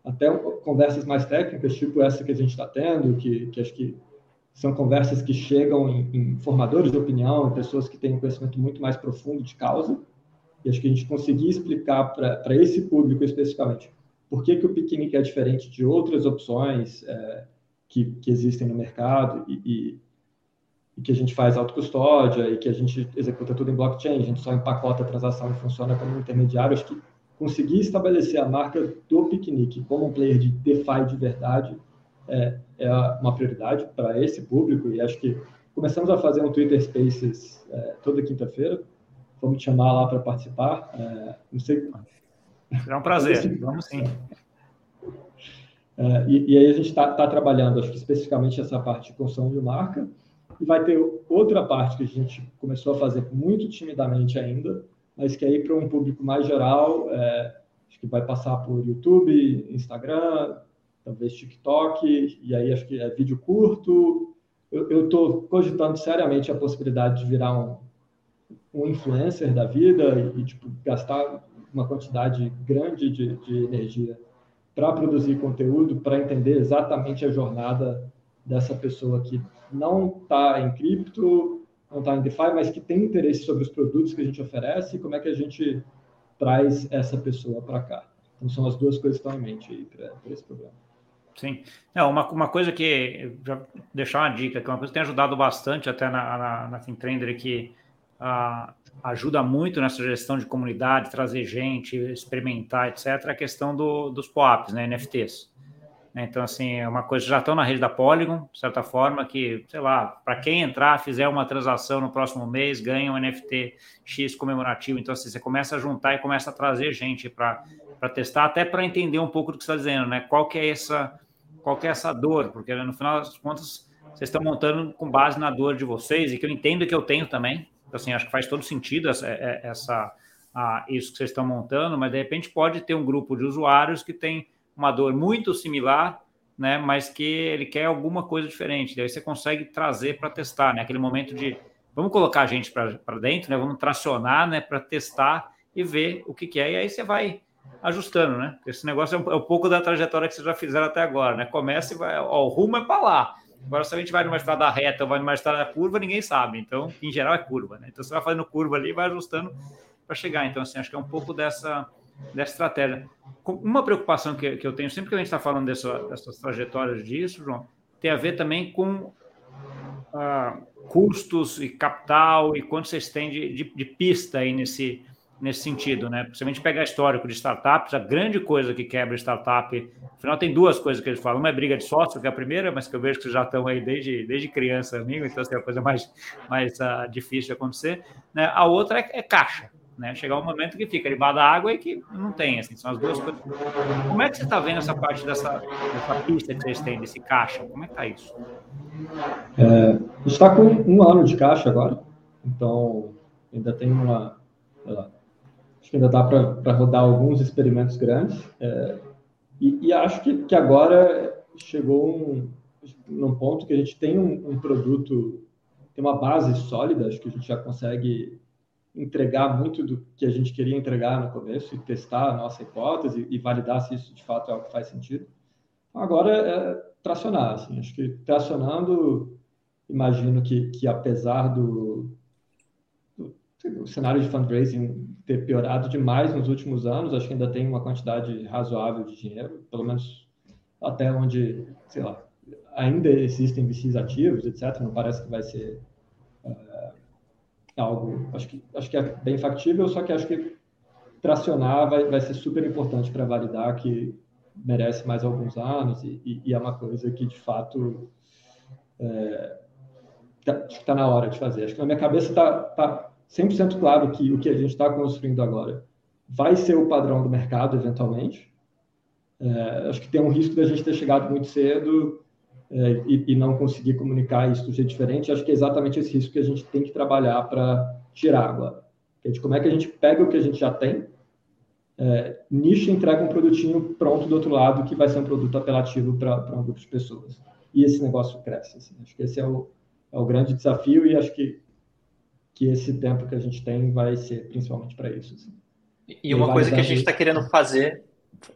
até conversas mais técnicas, tipo essa que a gente está tendo, que, que acho que são conversas que chegam em, em, formadores de opinião, em pessoas que têm um conhecimento muito mais profundo de causa. E acho que a gente conseguir explicar para esse público especificamente por que, que o piquenique é diferente de outras opções é, que, que existem no mercado e, e, e, que a gente faz autocustódia e que a gente executa tudo em blockchain, a gente só empacota a transação e funciona como intermediário. Acho que conseguir estabelecer a marca do piquenique como um player de DeFi de verdade é, é uma prioridade para esse público e acho que começamos a fazer um Twitter Spaces é, toda quinta-feira. Vamos te chamar lá para participar. É, não sei. Será um prazer. Vamos sim. É, e, e, aí a gente está tá trabalhando, acho que especificamente essa parte de construção de marca. E vai ter outra parte que a gente começou a fazer muito timidamente ainda, mas que aí para um público mais geral, é, acho que vai passar por YouTube, Instagram, talvez TikTok, e aí acho que é vídeo curto. Eu estou cogitando seriamente a possibilidade de virar um, um influencer da vida e, tipo, gastar uma quantidade grande de, de energia para produzir conteúdo, para entender exatamente a jornada dessa pessoa que não está em cripto, não está DeFi, mas que tem interesse sobre os produtos que a gente oferece e como é que a gente traz essa pessoa para cá. Então, são as duas coisas que estão em mente para esse programa. Sim. Não, uma, uma coisa que, já deixar uma dica, que é uma coisa que tem ajudado bastante até na, na, na FinTrender, que ah, ajuda muito nessa gestão de comunidade, trazer gente, experimentar, etc., a questão do, dos POAPs, né, NFTs. Então, assim, é uma coisa já estão na rede da Polygon, de certa forma, que, sei lá, para quem entrar, fizer uma transação no próximo mês, ganha um NFT X comemorativo. Então, assim, você começa a juntar e começa a trazer gente para testar, até para entender um pouco do que você está dizendo, né? Qual que é essa, qual que é essa dor? Porque no final das contas, vocês estão montando com base na dor de vocês, e que eu entendo que eu tenho também. Então, assim, acho que faz todo sentido essa, é, essa isso que vocês estão montando, mas de repente pode ter um grupo de usuários que tem uma dor muito similar, né, mas que ele quer alguma coisa diferente. Daí você consegue trazer para testar, né? Aquele momento de vamos colocar a gente para dentro, né? Vamos tracionar, né, para testar e ver o que, que é. E aí você vai ajustando, né? Esse negócio é um, é um, pouco da trajetória que vocês já fizeram até agora, né? Começa e vai, ó, o rumo é para lá. Agora, se a gente vai numa estrada reta ou vai numa estrada curva, ninguém sabe. Então, em geral, é curva, né? Então, você vai fazendo curva ali e vai ajustando para chegar. Então, assim, acho que é um pouco dessa, dessa estratégia. Uma preocupação que, que eu tenho, sempre que a gente está falando dessa, dessas trajetórias disso, João, tem a ver também com ah, custos e capital e quanto vocês têm de, de, de pista aí nesse, nesse sentido, né? Principalmente pegar histórico de startups, a grande coisa que quebra startup, afinal tem duas coisas que eles falam, uma é briga de sócio, que é a primeira, mas que eu vejo que vocês já estão aí desde, desde criança, amigo, então é a coisa mais, mais uh, difícil de acontecer, né? A outra é, é, caixa, né? Chegar um momento que fica debaixo da água e que não tem, assim, são as duas coisas. Como é que você está vendo essa parte dessa, dessa pista que vocês têm, desse caixa? Como é que está isso? É, está com um ano de caixa agora, então ainda tem uma Acho que ainda dá para rodar alguns experimentos grandes. É, e, e, acho que, que agora chegou um, num ponto que a gente tem um, um, produto, tem uma base sólida, acho que a gente já consegue entregar muito do que a gente queria entregar no começo e testar a nossa hipótese e validar se isso de fato é algo que faz sentido. Então, agora é tracionar, assim, acho que tracionando, imagino que, que apesar do, o cenário de fundraising ter piorado demais nos últimos anos, acho que ainda tem uma quantidade razoável de dinheiro, pelo menos até onde, sei lá, ainda existem VCs ativos, etc. Não parece que vai ser algo, acho que, acho que é bem factível, só que acho que tracionar vai, vai ser super importante para validar que merece mais alguns anos e, e, e, é uma coisa que, de fato, é, tá, tá na hora de fazer. Acho que na minha cabeça está tá 100% claro que o que a gente está construindo agora vai ser o padrão do mercado, eventualmente. É, acho que tem um risco da gente ter chegado muito cedo é, e, e, não conseguir comunicar isso de um jeito diferente. Acho que é exatamente esse risco que a gente tem que trabalhar para tirar agora. De como é que a gente pega o que a gente já tem, é, nicha e entrega um produtinho pronto do outro lado que vai ser um produto apelativo para um grupo de pessoas. E esse negócio cresce. Assim. Acho que esse é o, é o grande desafio e acho que, que esse tempo que a gente tem vai ser principalmente para isso. Assim. E uma coisa que a gente está querendo fazer.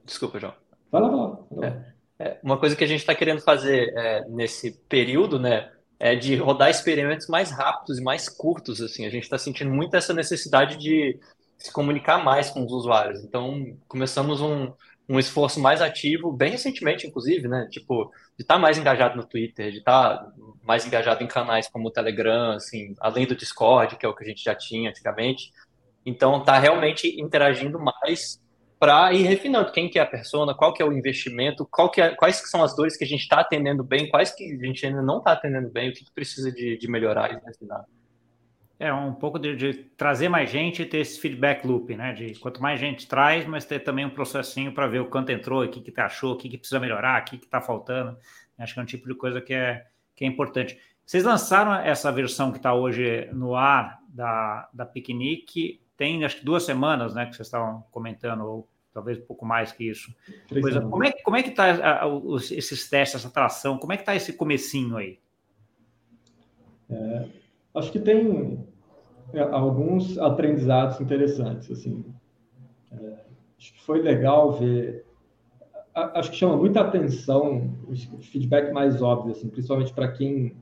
Desculpa, João. Fala, fala. fala. É. É, uma coisa que a gente está querendo fazer é, nesse período, né, é de rodar experimentos mais rápidos e mais curtos. Assim, a gente está sentindo muito essa necessidade de se comunicar mais com os usuários. Então, começamos um, um esforço mais ativo, bem recentemente, inclusive, né? Tipo, de estar tá mais engajado no Twitter, de estar tá mais engajado em canais como o Telegram, assim, além do Discord, que é o que a gente já tinha antigamente. Então, tá realmente interagindo mais para ir refinando quem que é a persona, qual que é o investimento, qual que é, quais que são as dores que a gente está atendendo bem, quais que a gente ainda não está atendendo bem, o que, que precisa de, de melhorar e refinar. É um pouco de, de, trazer mais gente e ter esse feedback loop, né? De quanto mais gente traz, mas ter também um processinho para ver o quanto entrou, o que, que achou, o que, que precisa melhorar, o que está faltando. Acho que é um tipo de coisa que é, que é importante. Vocês lançaram essa versão que está hoje no ar da, da Piquenique, tem acho que duas semanas, né? Que vocês estavam comentando, ou talvez um pouco mais que isso. Coisa, como, é, como é que está esses testes, essa atração? Como é que está esse comecinho aí? É acho que tem é, alguns aprendizados interessantes. Assim, é, acho que foi legal ver. Acho que chama muita atenção o feedback mais óbvio, assim, principalmente para quem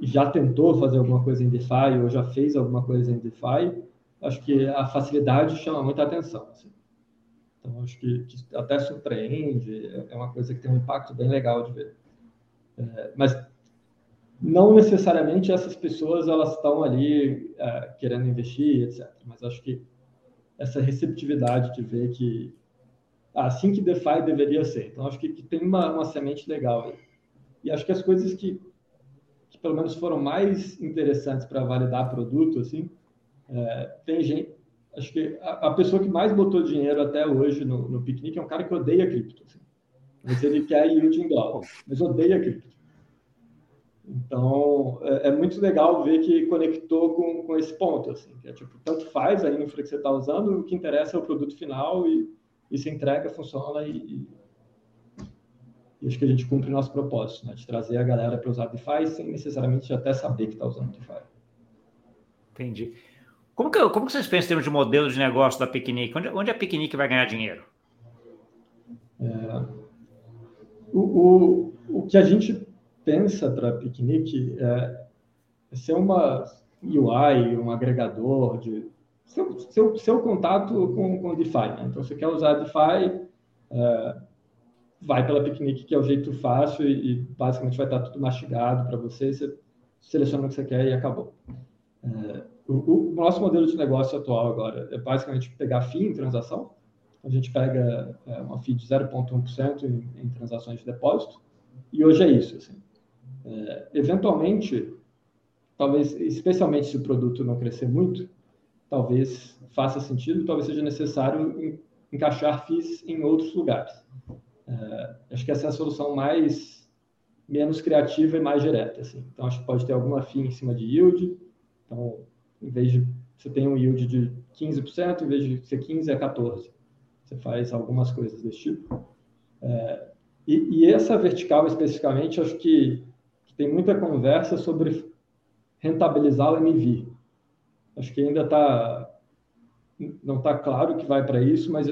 já tentou fazer alguma coisa em DeFi ou já fez alguma coisa em DeFi. Acho que a facilidade chama muita atenção. Assim. Então, acho que, que, até surpreende, é uma coisa que tem um impacto bem legal de ver. É, mas não necessariamente essas pessoas elas estão ali é, querendo investir, etc. Mas acho que essa receptividade de ver que assim que DeFi deveria ser. Então acho que, que tem uma, uma, semente legal aí. E acho que as coisas que, que pelo menos foram mais interessantes para validar produto, assim, é, tem gente. Acho que a, a, pessoa que mais botou dinheiro até hoje no, no piquenique é um cara que odeia cripto. Assim. Mas ele quer yield em dólar, mas odeia cripto. Então, é, é, muito legal ver que conectou com, com esse ponto, assim, que é tipo, tanto faz a infra que você está usando, o que interessa é o produto final e, e se entrega, funciona e, e acho que a gente cumpre o nosso propósito, né, de trazer a galera para usar DeFi sem necessariamente até saber que está usando DeFi. Entendi. Como que, como que vocês pensam em termos de modelo de negócio da Piquenique? Onde, onde a Piquenique vai ganhar dinheiro? É, o, o, o que a gente pensa para piquenique é, é ser uma UI, um agregador de seu, seu, seu contato com, com DeFi. Né? Então, você quer usar DeFi, é, vai pela piquenique, que é o jeito fácil e, e basicamente vai estar tudo mastigado para você. Você seleciona o que você quer e acabou. É, o, o, nosso modelo de negócio atual agora é basicamente pegar FII em transação. A gente pega é, uma FII de 0,1% em, em transações de depósito. E hoje é isso. Assim. É, eventualmente, talvez, especialmente se o produto não crescer muito, talvez faça sentido, talvez seja necessário encaixar FIIs em outros lugares. É, acho que essa é a solução mais menos criativa e mais direta. Assim. Então, acho que pode ter alguma FII em cima de yield. Então, em vez de você tem um yield de 15%, em vez de ser 15% é 14%. Você faz algumas coisas desse tipo. É, e, e, essa vertical especificamente, acho que tem muita conversa sobre rentabilizar o MV. Acho que ainda está não está claro que vai para isso, mas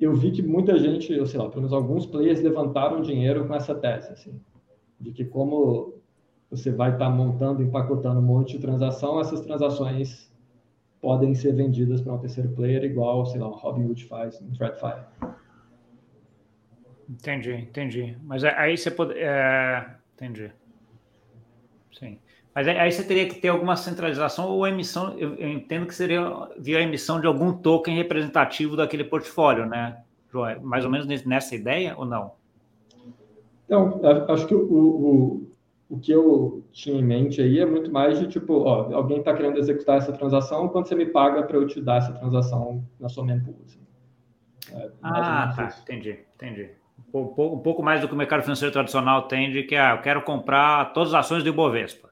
eu vi que muita gente, eu sei lá, pelo menos alguns players levantaram dinheiro com essa tese, assim, de que como você vai estar tá montando, empacotando um monte de transação, essas transações podem ser vendidas para um terceiro player, igual, sei lá, o Robinhood faz no TradFi. Entendi, entendi. Mas aí você pode. É Entendi. Sim. Mas aí você teria que ter alguma centralização ou emissão, eu, eu entendo que seria via emissão de algum token representativo daquele portfólio, né, João? É mais ou menos nessa ideia ou não? Então, acho que o, o, o que eu tinha em mente aí é muito mais de tipo, ó, alguém está querendo executar essa transação, quando você me paga para eu te dar essa transação na sua mempool? Assim. É, ah, tá, isso. entendi, entendi. Um pouco, um pouco, mais do que o mercado financeiro tradicional tem de que ah, eu quero comprar todas as ações do Ibovespa.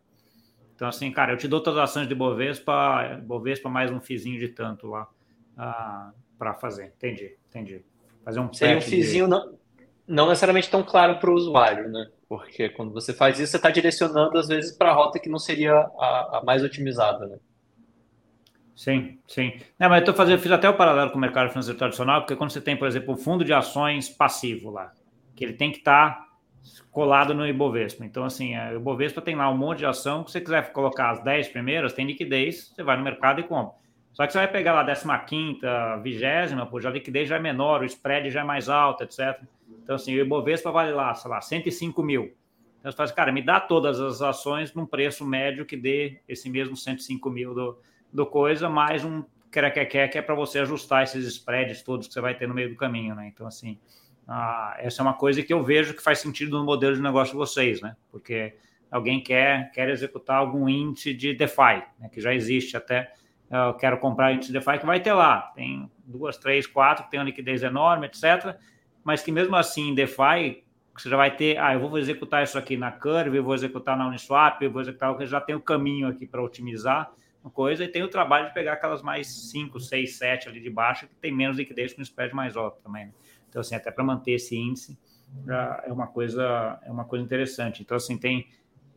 Então, assim, cara, eu te dou todas as ações do Ibovespa, Ibovespa mais um fizinho de tanto lá ah, para fazer. Entendi, entendi. Fazer um Seria um fizinho de... não, não necessariamente tão claro para o usuário, né? Porque quando você faz isso, você está direcionando, às vezes, para a rota que não seria a, a mais otimizada, né? Sim, sim. Não, mas eu tô fazendo, fiz até o paralelo com o mercado financeiro tradicional, porque quando você tem, por exemplo, um fundo de ações passivo lá, que ele tem que estar tá colado no Ibovespa. Então, assim, o Ibovespa tem lá um monte de ação, que você quiser colocar as 10 primeiras, tem liquidez, você vai no mercado e compra. Só que você vai pegar lá a 15 vigésima, pô, já a liquidez já é menor, o spread já é mais alto, etc. Então, assim, o Ibovespa vale lá, sei lá, 105 mil. Então, você faz, cara, me dá todas as ações num preço médio que dê esse mesmo 105 mil do, do coisa, mais um quer que é para você ajustar esses spreads todos que você vai ter no meio do caminho, né? Então, assim, ah, essa é uma coisa que eu vejo que faz sentido no modelo de negócio de vocês, né? Porque alguém quer, quer executar algum índice de DeFi, né? que já existe até. Eu quero comprar índice de DeFi que vai ter lá. Tem duas, três, quatro que tem uma liquidez enorme, etc. Mas que mesmo assim, em DeFi, você já vai ter, ah, eu vou executar isso aqui na Curve, eu vou executar na Uniswap, eu vou executar, eu já tem o caminho aqui para otimizar uma coisa, e tem o trabalho de pegar aquelas mais 5, 6, 7 ali de baixo, que tem menos liquidez com um spread mais alto também. Né? Então, assim, até para manter esse índice é uma coisa é uma coisa interessante. Então, assim, tem,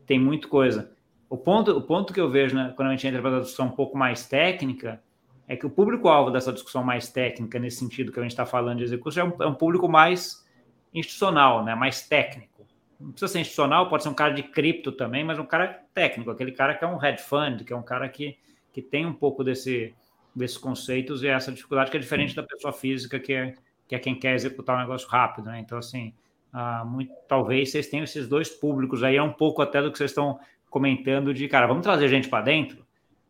tem muita coisa. O ponto, o ponto que eu vejo né, quando a gente entra para a discussão um pouco mais técnica é que o público-alvo dessa discussão mais técnica, nesse sentido que a gente está falando de execução, é um, é um público mais institucional, né, mais técnico. Não precisa ser institucional, pode ser um cara de cripto também, mas um cara técnico, aquele cara que é um hedge fund, que é um cara que, que tem um pouco desse, desses conceitos e essa dificuldade que é diferente da pessoa física que é, que é quem quer executar um negócio rápido, né? Então, assim, ah, muito, talvez vocês tenham esses dois públicos aí, é um pouco até do que vocês estão comentando de, cara, vamos trazer gente para dentro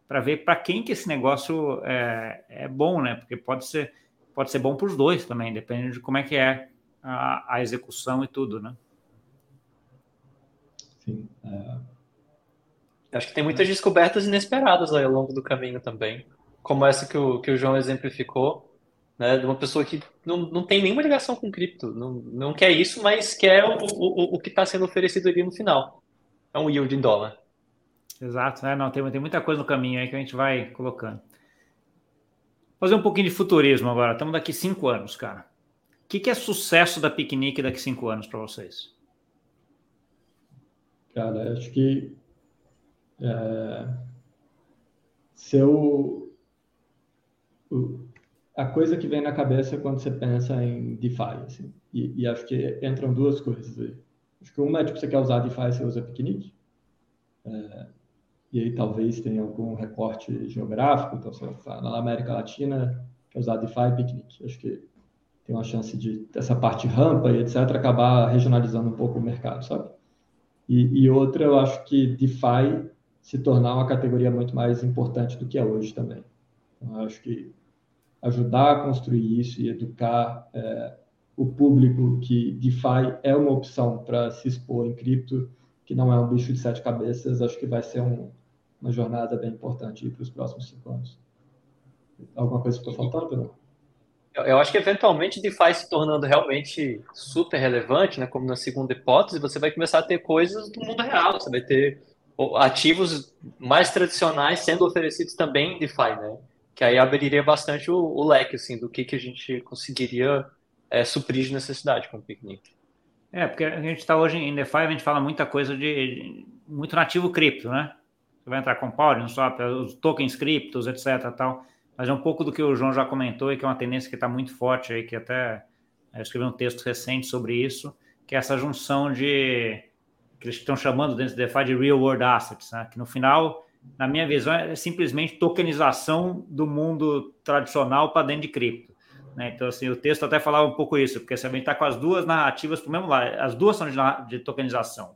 para ver para quem que esse negócio é, é bom, né? Porque pode ser, pode ser bom para os dois também, dependendo de como é que é a, a execução e tudo, né? Sim. É... Acho que tem muitas descobertas inesperadas aí ao longo do caminho também, como essa que o, que o João exemplificou, né? De uma pessoa que não, não tem nenhuma ligação com cripto, não, não quer isso, mas quer o, o, o que está sendo oferecido ali no final. É um yield em dólar. Exato, né? Não, tem, tem muita coisa no caminho aí que a gente vai colocando. Fazer um pouquinho de futurismo agora. Estamos daqui cinco anos, cara. O que, que é sucesso da piquenique daqui cinco anos para vocês? Cara, acho que é, se eu, a coisa que vem na cabeça quando você pensa em DeFi, assim, e, e, acho que entram duas coisas aí. Acho que uma é, tipo, você quer usar DeFi, você usa Picnic, é, e aí talvez tenha algum recorte geográfico, então você vai na América Latina, quer usar DeFi, Picnic. Acho que tem uma chance de, essa parte rampa e etc., acabar regionalizando um pouco o mercado, sabe? E, e outra, eu acho que DeFi se tornar uma categoria muito mais importante do que é hoje também. Então, acho que ajudar a construir isso e educar é, o público que DeFi é uma opção para se expor em cripto, que não é um bicho de sete cabeças, acho que vai ser um, uma jornada bem importante para os próximos cinco anos. Alguma coisa ficou faltando, não? Eu acho que eventualmente DeFi se tornando realmente super relevante, né, como na segunda hipótese, você vai começar a ter coisas do mundo real, você vai ter ativos mais tradicionais sendo oferecidos também em DeFi, né? Que aí abriria bastante o, o leque assim do que, que a gente conseguiria é, suprir de necessidade com o Picnic. É, porque a gente está hoje em DeFi, a gente fala muita coisa de muito nativo cripto, né? Você vai entrar com Power, Swap, os tokens criptos, etc. Tal. Mas é um pouco do que o João já comentou e que é uma tendência que está muito forte aí, que até eu escrevi um texto recente sobre isso, que é essa junção de que eles estão chamando dentro do DeFi de real world assets, né? que no final, na minha visão, é simplesmente tokenização do mundo tradicional para dentro de cripto. Né? Então, assim, o texto até falava um pouco isso, porque você está com as duas narrativas para o mesmo lado, as duas são de, de tokenização.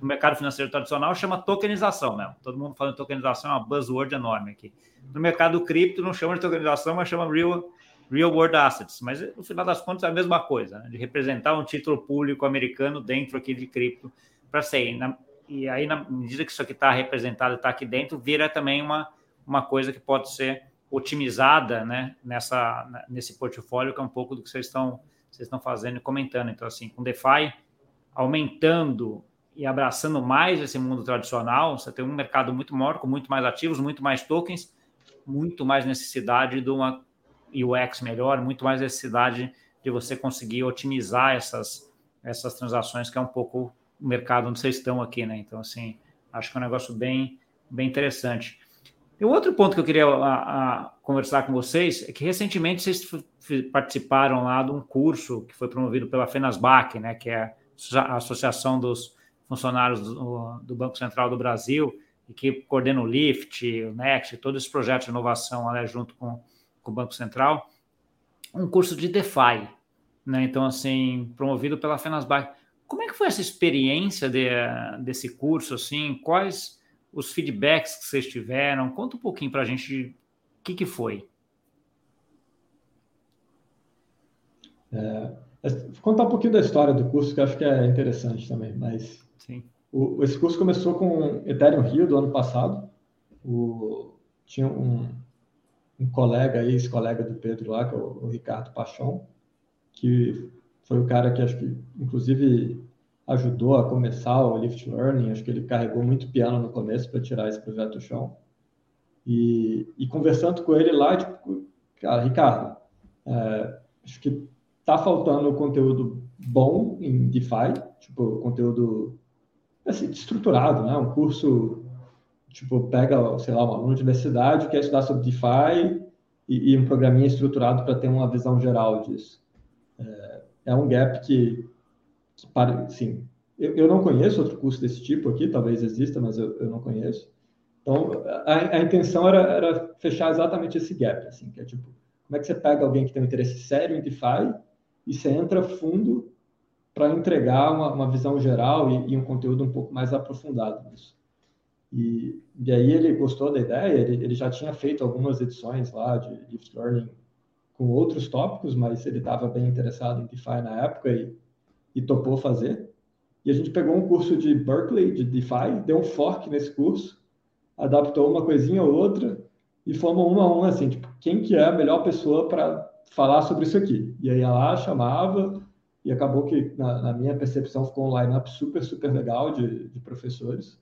No mercado financeiro tradicional chama tokenização mesmo. Todo mundo falando tokenização é uma buzzword enorme aqui. No mercado cripto não chama de tokenização, mas chama real, real world assets. Mas no final das contas é a mesma coisa, né? de representar um título público americano dentro aqui de cripto para ser. Na, e aí, na medida que isso aqui está representado, está aqui dentro, vira também uma, uma coisa que pode ser otimizada, né, nessa nesse portfólio que é um pouco do que vocês estão vocês estão fazendo e comentando. Então assim, com DeFi aumentando e abraçando mais esse mundo tradicional, você tem um mercado muito maior, com muito mais ativos, muito mais tokens, muito mais necessidade de uma UX melhor, muito mais necessidade de você conseguir otimizar essas, essas transações, que é um pouco o mercado onde vocês estão aqui, né? Então, assim, acho que é um negócio bem, bem interessante. E outro ponto que eu queria a, a, conversar com vocês é que recentemente vocês participaram lá de um curso que foi promovido pela FENASBAC, né, que é a Associação dos Funcionários do, do Banco Central do Brasil, e que coordena o LIFT, o NEXT, todos esses projetos de inovação né, junto com, com o Banco Central, um curso de DeFi, né? Então, assim, promovido pela FENASBAC. Como é que foi essa experiência de, desse curso, assim? Quais os feedbacks que vocês tiveram? Conta um pouquinho para a gente o que, que foi. É, contar um pouquinho da história do curso, que eu acho que é interessante também, mas. O, esse curso começou com Ethereum Rio do ano passado. O, tinha um, um colega, ex-colega do Pedro lá, que é o, o Ricardo Paixão, que foi o cara que acho que, inclusive, ajudou a começar o Lift Learning. Acho que ele carregou muito piano no começo para tirar esse projeto do chão. E, e, conversando com ele lá, tipo, cara, Ricardo, é, acho que tá faltando conteúdo bom em DeFi, tipo, conteúdo assim, estruturado, né? Um curso, tipo, pega, sei lá, um aluno de universidade que quer estudar sobre DeFi e, e um programinha estruturado para ter uma visão geral disso. É, é um gap que para, sim, eu, eu, não conheço outro curso desse tipo aqui, talvez exista, mas eu, eu não conheço. Então, a, a intenção era, era, fechar exatamente esse gap, assim, que é tipo, como é que você pega alguém que tem um interesse sério em DeFi e você entra fundo para entregar uma, uma, visão geral e, e, um conteúdo um pouco mais aprofundado nisso. E, e aí ele gostou da ideia, ele, ele, já tinha feito algumas edições lá de Lift Learning com outros tópicos, mas ele estava bem interessado em DeFi na época e, e topou fazer. E a gente pegou um curso de Berkeley, de DeFi, deu um fork nesse curso, adaptou uma coisinha ou outra e fomos uma a uma, assim, tipo, quem que é a melhor pessoa para falar sobre isso aqui? E aí ela chamava, e acabou que, na, na minha percepção, ficou um line-up super, super legal de, de professores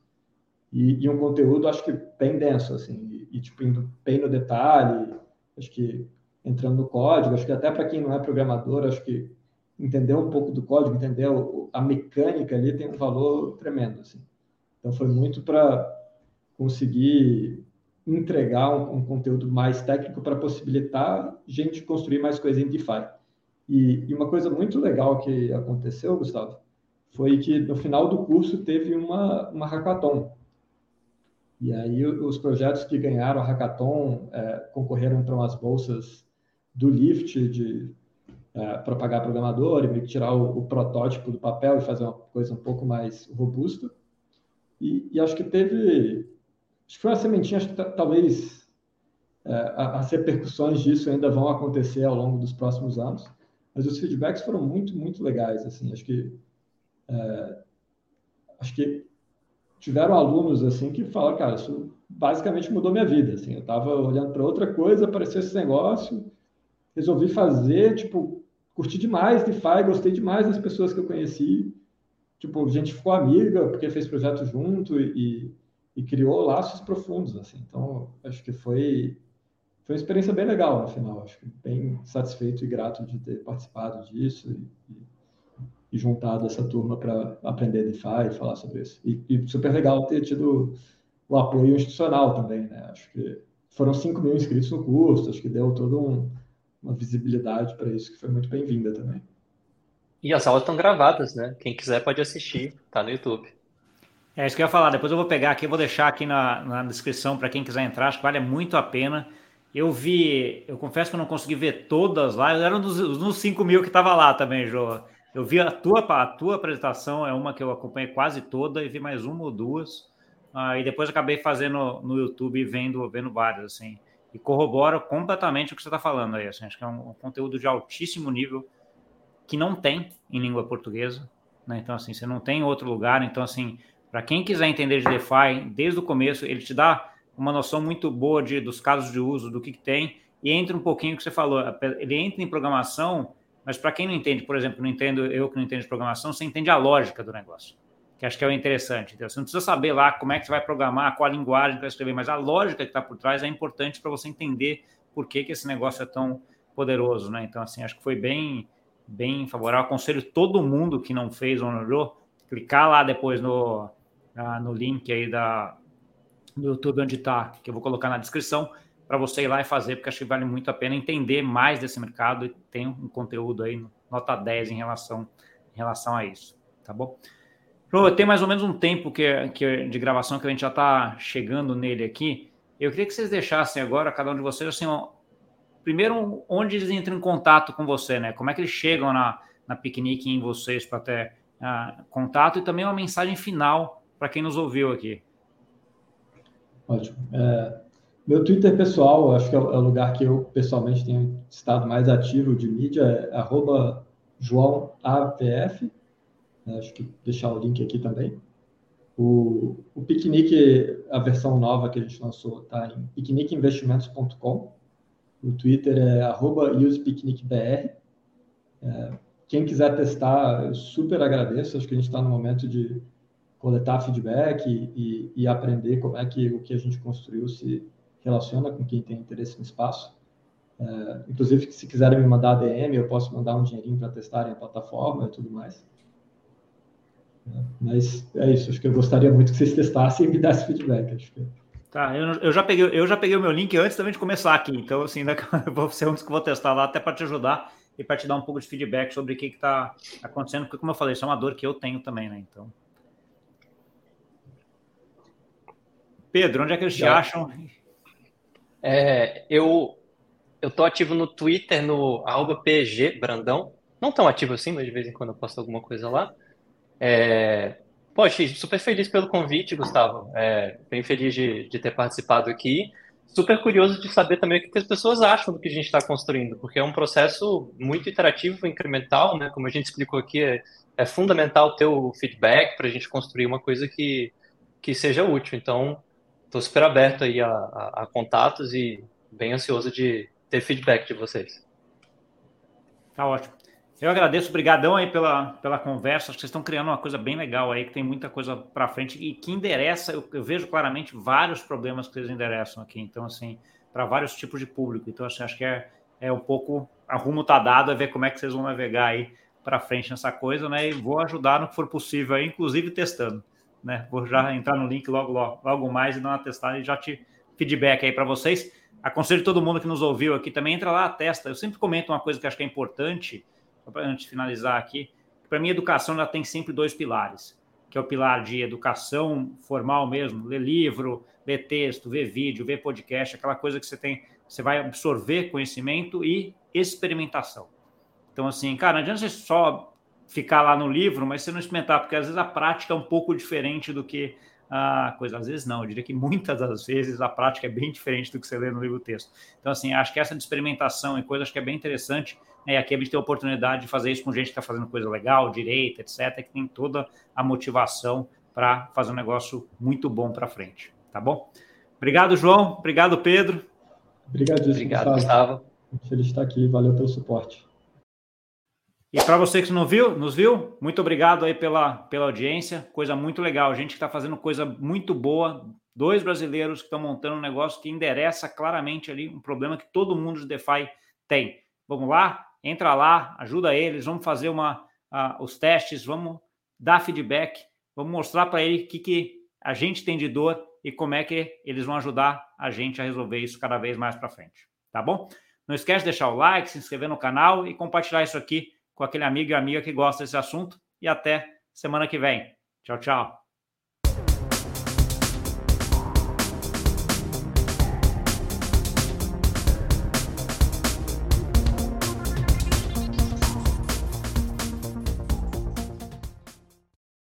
e, e, um conteúdo, acho que bem denso, assim, e, e, tipo, indo bem no detalhe, acho que entrando no código, acho que até para quem não é programador, acho que entender um pouco do código, entender a mecânica ali tem um valor tremendo, assim. Então, foi muito para conseguir entregar um, um, conteúdo mais técnico para possibilitar gente construir mais coisa em DeFi. E, e, uma coisa muito legal que aconteceu, Gustavo, foi que no final do curso teve uma, uma hackathon. E aí os projetos que ganharam a hackathon é, concorreram para umas bolsas do Lift de é, para pagar programador e tirar o, o, protótipo do papel e fazer uma coisa um pouco mais robusta. E, e acho que teve, acho que foi uma sementinha, acho que talvez é, as repercussões disso ainda vão acontecer ao longo dos próximos anos mas os feedbacks foram muito, muito legais, assim, acho que é, acho que tiveram alunos, assim, que falaram, cara, isso basicamente mudou minha vida, assim, eu estava olhando para outra coisa, apareceu esse negócio, resolvi fazer, tipo, curti demais DeFi, gostei demais das pessoas que eu conheci, tipo, a gente ficou amiga, porque fez projeto junto e, e criou laços profundos, assim, então, acho que foi foi uma experiência bem legal no final. Acho que bem satisfeito e grato de ter participado disso e, e juntado essa turma para aprender DeFi e falar sobre isso. E, e, super legal ter tido o apoio institucional também, né? Acho que foram 5 mil inscritos no curso, acho que deu toda um, uma visibilidade para isso que foi muito bem-vinda também. E as aulas estão gravadas, né? Quem quiser pode assistir, tá no YouTube. É isso que eu ia falar. Depois eu vou pegar aqui, vou deixar aqui na, na descrição para quem quiser entrar. Acho que vale muito a pena. Eu vi, eu confesso que eu não consegui ver todas lá, eu era um dos, dos 5 mil que estava lá também, Jô. Eu vi a tua, a tua apresentação, é uma que eu acompanhei quase toda, e vi mais uma ou duas. Ah, e depois acabei fazendo no YouTube vendo, vendo várias, assim. E corrobora completamente o que você está falando aí. Assim, acho que é um, um, conteúdo de altíssimo nível que não tem em língua portuguesa. Né? Então, assim, você não tem em outro lugar. Então, assim, para quem quiser entender de DeFi, desde o começo, ele te dá uma noção muito boa de, dos casos de uso, do que, que tem, e entra um pouquinho que você falou. Ele entra em programação, mas para quem não entende, por exemplo, não entendo, eu que não entendo de programação, você entende a lógica do negócio, que acho que é o interessante. Então, você não precisa saber lá como é que você vai programar, qual a linguagem que vai escrever, mas a lógica que está por trás é importante para você entender por que, que esse negócio é tão poderoso, né? Então, assim, acho que foi bem, bem favorável. Aconselho todo mundo que não fez ou não clicar lá depois no, no link aí da, do YouTube onde está, que eu vou colocar na descrição, para você ir lá e fazer, porque acho que vale muito a pena entender mais desse mercado e tem um conteúdo aí, nota 10 em relação, em relação a isso, tá bom? Tem mais ou menos um tempo que, que, de gravação que a gente já está chegando nele aqui. Eu queria que vocês deixassem agora, cada um de vocês, assim, ó, primeiro, onde eles entram em contato com você, né? Como é que eles chegam na, na piquenique em vocês para ter uh, contato e também uma mensagem final para quem nos ouviu aqui. Ótimo. É, meu Twitter pessoal, acho que é o, é o lugar que eu pessoalmente tenho estado mais ativo de mídia, é JoãoAVF. É, acho que deixar o link aqui também. O, o Piquenique, a versão nova que a gente lançou, está em piqueniqueinvestimentos.com. O Twitter é arroba usepicnicbr. É, quem quiser testar, eu super agradeço. Acho que a gente está no momento de coletar feedback e, e, e, aprender como é que o que a gente construiu se relaciona com quem tem interesse no espaço. É, inclusive, se quiserem me mandar DM, eu posso mandar um dinheirinho para testarem a plataforma e tudo mais. É, mas é isso, acho que eu gostaria muito que vocês testassem e me dessem feedback. Acho que... Tá, eu, eu, já peguei, eu já peguei o meu link antes também de começar aqui, então assim, eu vou ser um dos que vou testar lá até para te ajudar e para te dar um pouco de feedback sobre o que está acontecendo, porque como eu falei, isso é uma dor que eu tenho também, né? Então. Pedro, onde é que eles te acham? É, eu eu tô ativo no Twitter, no PG Brandão. Não tão ativo assim, mas de vez em quando eu posto alguma coisa lá. É, poxa, super feliz pelo convite, Gustavo. É, bem feliz de, de ter participado aqui. Super curioso de saber também o que as pessoas acham do que a gente está construindo, porque é um processo muito iterativo, incremental, né? Como a gente explicou aqui, é, é fundamental ter o feedback para a gente construir uma coisa que, que seja útil. Então, estou super aberto aí a, a, a, contatos e bem ansioso de ter feedback de vocês. Tá ótimo. Eu agradeço, obrigadão aí pela, pela conversa. Acho que vocês estão criando uma coisa bem legal aí, que tem muita coisa para frente e que endereça, eu, eu, vejo claramente vários problemas que eles endereçam aqui. Então, assim, para vários tipos de público. Então, assim, acho que é, é um pouco, a rumo tá dado, é ver como é que vocês vão navegar aí para frente nessa coisa, né? E vou ajudar no que for possível aí, inclusive testando né? Vou já entrar no link logo, logo, logo mais e dar uma testada e já te feedback aí para vocês. Aconselho todo mundo que nos ouviu aqui também, entra lá, testa. Eu sempre comento uma coisa que acho que é importante, antes de finalizar aqui. Para mim, educação ela tem sempre dois pilares, que é o pilar de educação formal mesmo, ler livro, ler texto, ver vídeo, ver podcast, aquela coisa que você tem, você vai absorver conhecimento e experimentação. Então, assim, cara, não adianta você só ficar lá no livro, mas você não experimentar, porque às vezes a prática é um pouco diferente do que a coisa. Às vezes não, eu diria que muitas das vezes a prática é bem diferente do que você lê no livro texto. Então, assim, acho que essa de experimentação e coisa acho que é bem interessante. Né? E aqui a gente tem a oportunidade de fazer isso com gente que está fazendo coisa legal, direita, etc., que tem toda a motivação para fazer um negócio muito bom para frente. Tá bom? Obrigado, João. Obrigado, Pedro. Obrigado, Obrigado, Gustavo. Feliz de estar aqui. Valeu pelo suporte. E para você que não viu, nos viu, muito obrigado aí pela, pela audiência, coisa muito legal, gente que está fazendo coisa muito boa, dois brasileiros que estão montando um negócio que endereça claramente ali um problema que todo mundo de DeFi tem. Vamos lá, entra lá, ajuda eles, vamos fazer uma, uh, os testes, vamos dar feedback, vamos mostrar para ele o que, que a gente tem de dor e como é que eles vão ajudar a gente a resolver isso cada vez mais para frente, tá bom? Não esquece de deixar o like, se inscrever no canal e compartilhar isso aqui com aquele amigo e amiga que gosta desse assunto. E até semana que vem. Tchau, tchau.